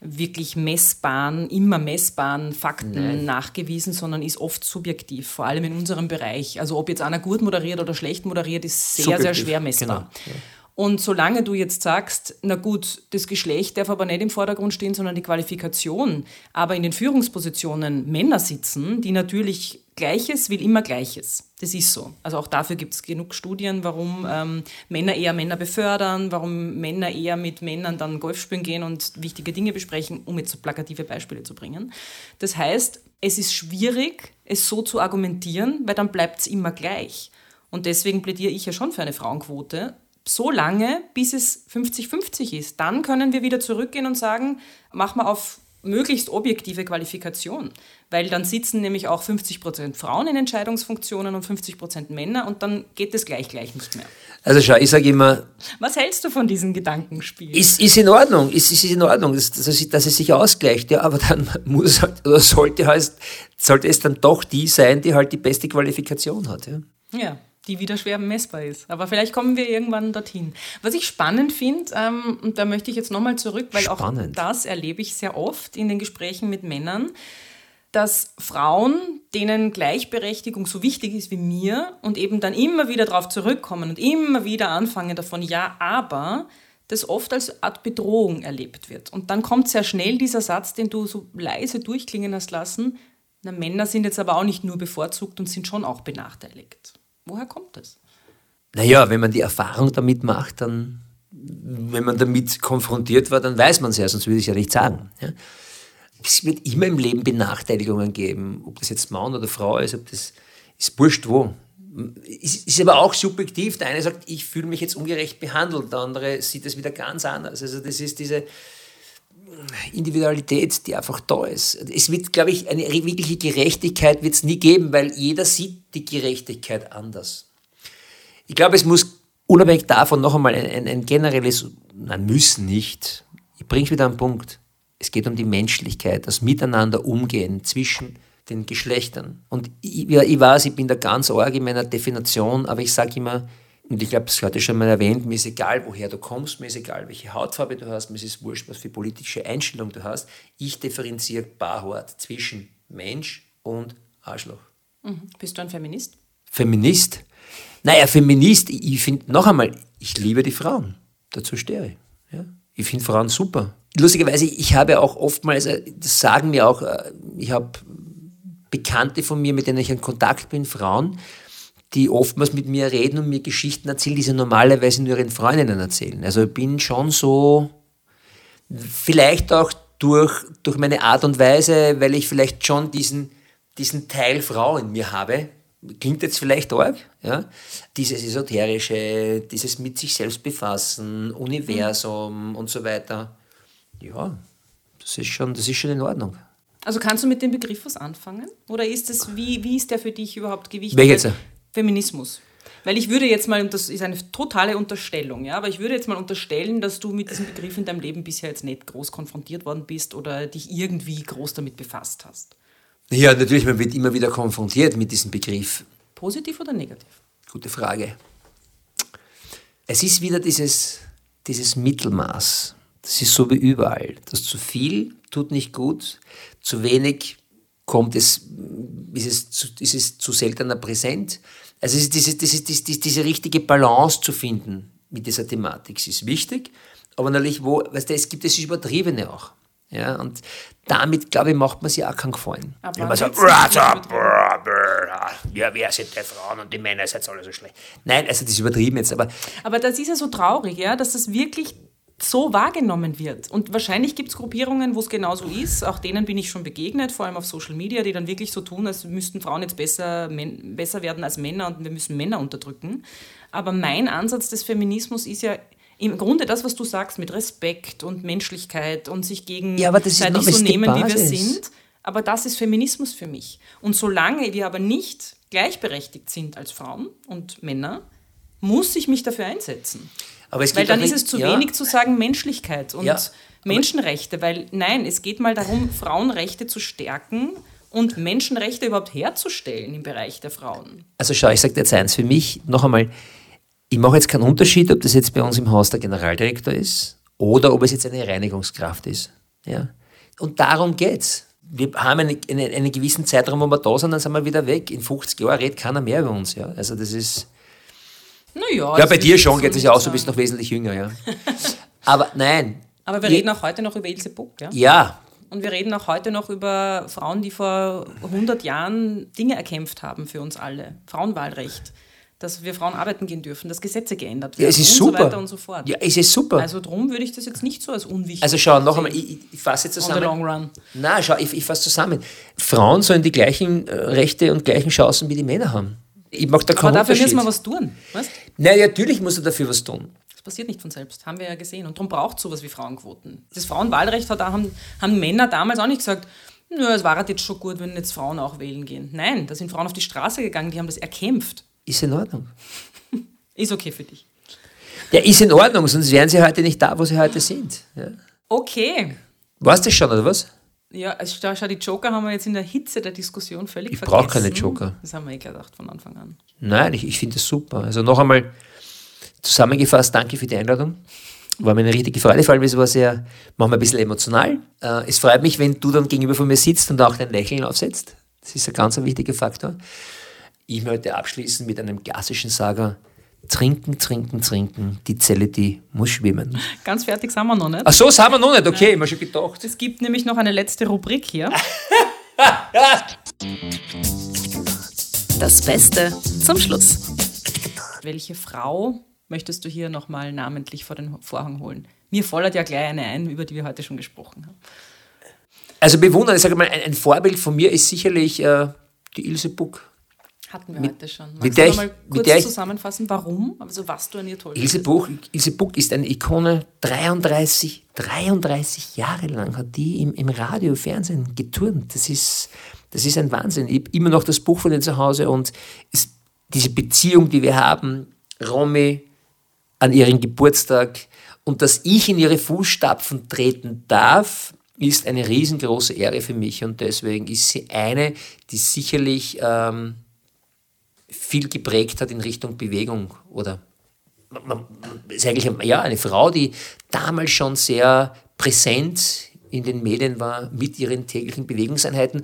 wirklich messbaren, immer messbaren Fakten Nein. nachgewiesen, sondern ist oft subjektiv, vor allem in unserem Bereich. Also ob jetzt einer gut moderiert oder schlecht moderiert, ist sehr, subjektiv. sehr schwer messbar. Genau. Ja. Und solange du jetzt sagst, na gut, das Geschlecht darf aber nicht im Vordergrund stehen, sondern die Qualifikation, aber in den Führungspositionen Männer sitzen, die natürlich Gleiches will immer Gleiches. Das ist so. Also auch dafür gibt es genug Studien, warum ähm, Männer eher Männer befördern, warum Männer eher mit Männern dann Golf spielen gehen und wichtige Dinge besprechen, um jetzt so plakative Beispiele zu bringen. Das heißt, es ist schwierig, es so zu argumentieren, weil dann bleibt es immer gleich. Und deswegen plädiere ich ja schon für eine Frauenquote, so lange, bis es 50-50 ist. Dann können wir wieder zurückgehen und sagen, mach mal auf möglichst objektive Qualifikation, weil dann sitzen nämlich auch 50 Prozent Frauen in Entscheidungsfunktionen und 50 Prozent Männer und dann geht es gleich gleich nicht mehr. Also schau, ich sage immer... Was hältst du von diesem Gedankenspiel? Ist, ist in Ordnung, ist, ist in Ordnung, dass, dass, es, dass es sich ausgleicht, ja, aber dann (laughs) muss halt, oder sollte, halt, sollte es dann doch die sein, die halt die beste Qualifikation hat. Ja. ja die wieder schwer messbar ist. Aber vielleicht kommen wir irgendwann dorthin. Was ich spannend finde, ähm, und da möchte ich jetzt nochmal zurück, weil spannend. auch das erlebe ich sehr oft in den Gesprächen mit Männern, dass Frauen, denen Gleichberechtigung so wichtig ist wie mir und eben dann immer wieder darauf zurückkommen und immer wieder anfangen davon, ja, aber das oft als Art Bedrohung erlebt wird. Und dann kommt sehr schnell dieser Satz, den du so leise durchklingen hast lassen, na, Männer sind jetzt aber auch nicht nur bevorzugt und sind schon auch benachteiligt. Woher kommt das? Naja, wenn man die Erfahrung damit macht, dann, wenn man damit konfrontiert war, dann weiß man es ja, sonst würde ich ja nicht sagen. Ja? Es wird immer im Leben Benachteiligungen geben, ob das jetzt Mann oder Frau ist, ob das ist wurscht wo. Es ist aber auch subjektiv. Der eine sagt, ich fühle mich jetzt ungerecht behandelt, der andere sieht es wieder ganz anders. Also das ist diese Individualität, die einfach da ist. Es wird, glaube ich, eine wirkliche Gerechtigkeit wird es nie geben, weil jeder sieht die Gerechtigkeit anders. Ich glaube, es muss unabhängig davon noch einmal ein, ein, ein generelles, nein, müssen nicht. Ich bringe wieder einen Punkt. Es geht um die Menschlichkeit, das Miteinander umgehen zwischen den Geschlechtern. Und ich, ja, ich weiß, ich bin da ganz arg in meiner Definition, aber ich sage immer, und ich glaube, das hatte ich schon mal erwähnt, mir ist egal, woher du kommst, mir ist egal, welche Hautfarbe du hast, mir ist wurscht, was für politische Einstellung du hast. Ich differenziere barhart zwischen Mensch und Arschloch. Mhm. Bist du ein Feminist? Feminist? Naja, Feminist, ich finde, noch einmal, ich liebe die Frauen. Dazu stehe ich. Ja? Ich finde Frauen super. Lustigerweise, ich habe auch oftmals, äh, das sagen mir auch, äh, ich habe Bekannte von mir, mit denen ich in Kontakt bin, Frauen, die oftmals mit mir reden und mir Geschichten erzählen, die sie normalerweise nur ihren Freundinnen erzählen. Also ich bin schon so, vielleicht auch durch, durch meine Art und Weise, weil ich vielleicht schon diesen, diesen Teil Frau in mir habe, klingt jetzt vielleicht arg, ja? dieses Esoterische, dieses mit sich selbst befassen, Universum mhm. und so weiter. Ja, das ist, schon, das ist schon in Ordnung. Also kannst du mit dem Begriff was anfangen? Oder ist es, wie, wie ist der für dich überhaupt gewichtet? Welcher? Feminismus. Weil ich würde jetzt mal, und das ist eine totale Unterstellung, ja, aber ich würde jetzt mal unterstellen, dass du mit diesem Begriff in deinem Leben bisher jetzt nicht groß konfrontiert worden bist oder dich irgendwie groß damit befasst hast. Ja, natürlich, man wird immer wieder konfrontiert mit diesem Begriff. Positiv oder negativ? Gute Frage. Es ist wieder dieses, dieses Mittelmaß. Das ist so wie überall. Das zu viel tut nicht gut, zu wenig kommt es, ist es zu, ist es zu seltener präsent. Also ist diese, diese, diese, diese richtige Balance zu finden mit dieser Thematik. Ist wichtig, aber natürlich, wo, weißt du, es gibt das Übertriebene auch. Ja, und damit, glaube ich, macht man sich auch keinen Gefallen. Aber Wenn man sagt, ja, wer sind die Frauen und die Männer, seid alle so schlecht. Nein, also das ist übertrieben jetzt, aber Aber das ist ja so traurig, ja, dass das wirklich so wahrgenommen wird. Und wahrscheinlich gibt es Gruppierungen, wo es genauso ist. Auch denen bin ich schon begegnet, vor allem auf Social Media, die dann wirklich so tun, als müssten Frauen jetzt besser, besser werden als Männer und wir müssen Männer unterdrücken. Aber mein Ansatz des Feminismus ist ja im Grunde das, was du sagst, mit Respekt und Menschlichkeit und sich gegen Ja, aber das ist noch- so nehmen, wie wir sind. Aber das ist Feminismus für mich. Und solange wir aber nicht gleichberechtigt sind als Frauen und Männer, muss ich mich dafür einsetzen. Aber es Weil dann ist es zu ja. wenig zu sagen Menschlichkeit und Ja, Menschenrechte, weil nein, es geht mal darum, Frauenrechte zu stärken und Menschenrechte überhaupt herzustellen im Bereich der Frauen. Also schau, ich sage jetzt eins, für mich noch einmal, ich mache jetzt keinen Unterschied, ob das jetzt bei uns im Haus der Generaldirektor ist oder ob es jetzt eine Reinigungskraft ist. Ja? Und darum geht's. Wir haben einen, einen, einen gewissen Zeitraum, wo wir da sind, dann sind wir wieder weg. In 50 Jahren redet keiner mehr über uns. Ja? Also das ist... Naja, Ja, bei dir schon geht es ja auch so, du bist noch wesentlich jünger. Ja? (laughs) Aber nein. Aber wir reden auch heute noch über Ilse Buck, ja? Ja, Und wir reden auch heute noch über Frauen, die vor 100 Jahren Dinge erkämpft haben für uns alle. Frauenwahlrecht, dass wir Frauen arbeiten gehen dürfen, dass Gesetze geändert werden ja es ist und super. so weiter und so fort. Ja, es ist super. Also, Also darum würde ich das jetzt nicht so als unwichtig schau, noch einmal, ich, ich, fasse jetzt on the zusammen. long run. Na, schau, ich, ich fasse zusammen. Frauen sollen die gleichen äh, Rechte und gleichen Chancen wie die Männer haben. Ich mag da Aber keinen dafür Unterschied. müssen wir was tun. Weißt? Nein, natürlich musst du dafür was tun. Das passiert nicht von selbst, haben wir ja gesehen. Und darum braucht es sowas wie Frauenquoten. Das Frauenwahlrecht hat, haben, haben Männer damals auch nicht gesagt, nö, es war halt jetzt schon gut, wenn jetzt Frauen auch wählen gehen. Nein, da sind Frauen auf die Straße gegangen, die haben das erkämpft. Ist in Ordnung. (laughs) Ist okay für dich. Ja, ist in Ordnung, sonst wären sie heute nicht da, wo sie heute sind. Ja. Okay. Weißt du das schon, oder was? Ja, also schau, schau, die Joker haben wir jetzt in der Hitze der Diskussion völlig Ich vergessen. brauch keine Joker. Das haben wir eh gedacht von Anfang an. Nein, ich, ich finde das super. Also noch einmal zusammengefasst, danke für die Einladung. War mir eine richtige Freude, vor allem es war sehr, manchmal ein bisschen emotional. Äh, es freut mich, wenn du dann gegenüber von mir sitzt und auch dein Lächeln aufsetzt. Das ist ein ganz ein wichtiger Faktor. Ich möchte abschließen mit einem klassischen Sager. Trinken, trinken, trinken. Die Zelle, die muss schwimmen. Ganz fertig sind wir noch nicht. Ach so, haben wir noch nicht. Okay, ich hab schon gedacht. Es gibt nämlich noch eine letzte Rubrik hier. (laughs) Das Beste zum Schluss. Welche Frau möchtest du hier nochmal namentlich vor den Vorhang holen? Mir fordert ja gleich eine ein, über die wir heute schon gesprochen haben. Also bewundern, ich sage mal, ein, ein Vorbild von mir ist sicherlich äh, die Ilse Buck. Hatten wir heute schon. Magst mit der du mal mit kurz der zusammenfassen, warum? Also was du an ihr toll Ilse? Buch, Ilse Buck ist eine Ikone. 33, 33 Jahre lang hat die im, im Radio, Fernsehen geturnt. Das ist, das ist ein Wahnsinn. Ich habe immer noch das Buch von ihr zu Hause und es, diese Beziehung, die wir haben, Romy an ihren Geburtstag und dass ich in ihre Fußstapfen treten darf, ist eine riesengroße Ehre für mich und deswegen ist sie eine, die sicherlich ähm, viel geprägt hat in Richtung Bewegung oder ist eigentlich ja, eine Frau, die damals schon sehr präsent in den Medien war mit ihren täglichen Bewegungseinheiten,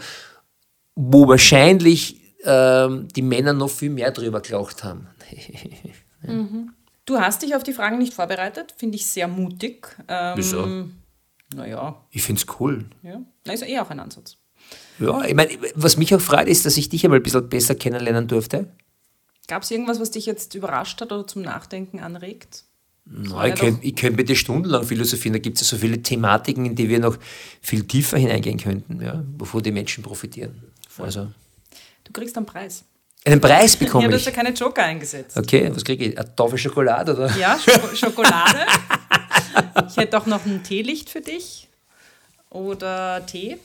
wo wahrscheinlich ähm, die Männer noch viel mehr drüber gelacht haben. (laughs) Du hast dich auf die Fragen nicht vorbereitet, finde ich sehr mutig. Ähm, Wieso? Naja, Ich finde es cool. ja. Na, ist ja eh auch ein Ansatz. Ja, ich meine, was mich auch freut, ist, dass ich dich einmal ein bisschen besser kennenlernen durfte. Gab es irgendwas, was dich jetzt überrascht hat oder zum Nachdenken anregt? Na, ich könnte ich könnt mit dir stundenlang philosophieren. Da gibt es ja so viele Thematiken, in die wir noch viel tiefer hineingehen könnten, ja, wovon die Menschen profitieren. Also, Du kriegst einen Preis. einen Preis (laughs) Ja, bekomme du hast ich. ja keine Joker eingesetzt. Okay, was kriege ich? Eine Tafel Schokolade oder? Ja, Schoko (laughs) Schokolade. Ich hätte auch noch ein Teelicht für dich. Oder Tee.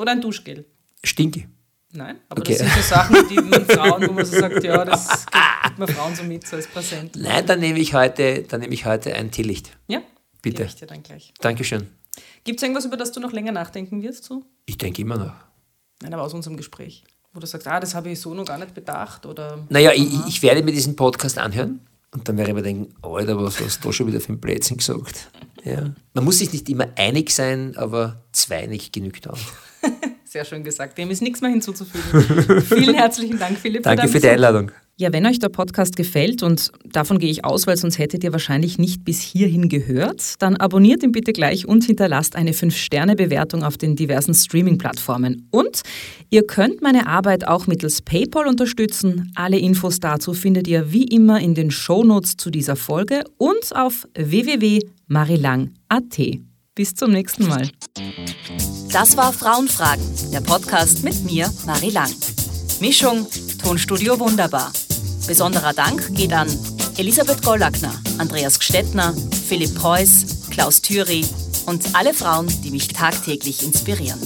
Oder ein Duschgel. Stinke. Nein, aber Okay. das sind so Sachen, die man Frauen, wo man so sagt, ja, das gibt man Frauen so mit, so als Präsent. Nein, dann nehme ich heute, dann nehme ich heute ein Teelicht. Ja, Bitte. ich dir dann gleich. Dankeschön. Gibt es irgendwas, über das du noch länger nachdenken wirst? So? Ich denke immer noch. Nein, aber aus unserem Gespräch. Wo du sagst, ah, das habe ich so noch gar nicht bedacht? Oder, naja, ich, ich, werde mir diesen Podcast anhören und dann werde ich mir denken, Alter, was hast du da schon wieder für ein Blödsinn gesagt? Ja. Man muss sich nicht immer einig sein, aber zweinig genügt auch. (laughs) Sehr schön gesagt. Dem ist nichts mehr hinzuzufügen. (laughs) Vielen herzlichen Dank, Philipp. Danke für, für die Einladung. Ja, wenn euch der Podcast gefällt, und davon gehe ich aus, weil sonst hättet ihr wahrscheinlich nicht bis hierhin gehört, dann abonniert ihn bitte gleich und hinterlasst eine 5-Sterne-Bewertung auf den diversen Streaming-Plattformen. Und ihr könnt meine Arbeit auch mittels PayPal unterstützen. Alle Infos dazu findet ihr wie immer in den Shownotes zu dieser Folge und auf www.marilang.at. Bis zum nächsten Mal. Das war Frauenfragen, der Podcast mit mir, Marie Lang. Mischung, Tonstudio Wunderbar. Besonderer Dank geht an Elisabeth Gollackner, Andreas Gstettner, Philipp Preuß, Klaus Thüry und alle Frauen, die mich tagtäglich inspirieren.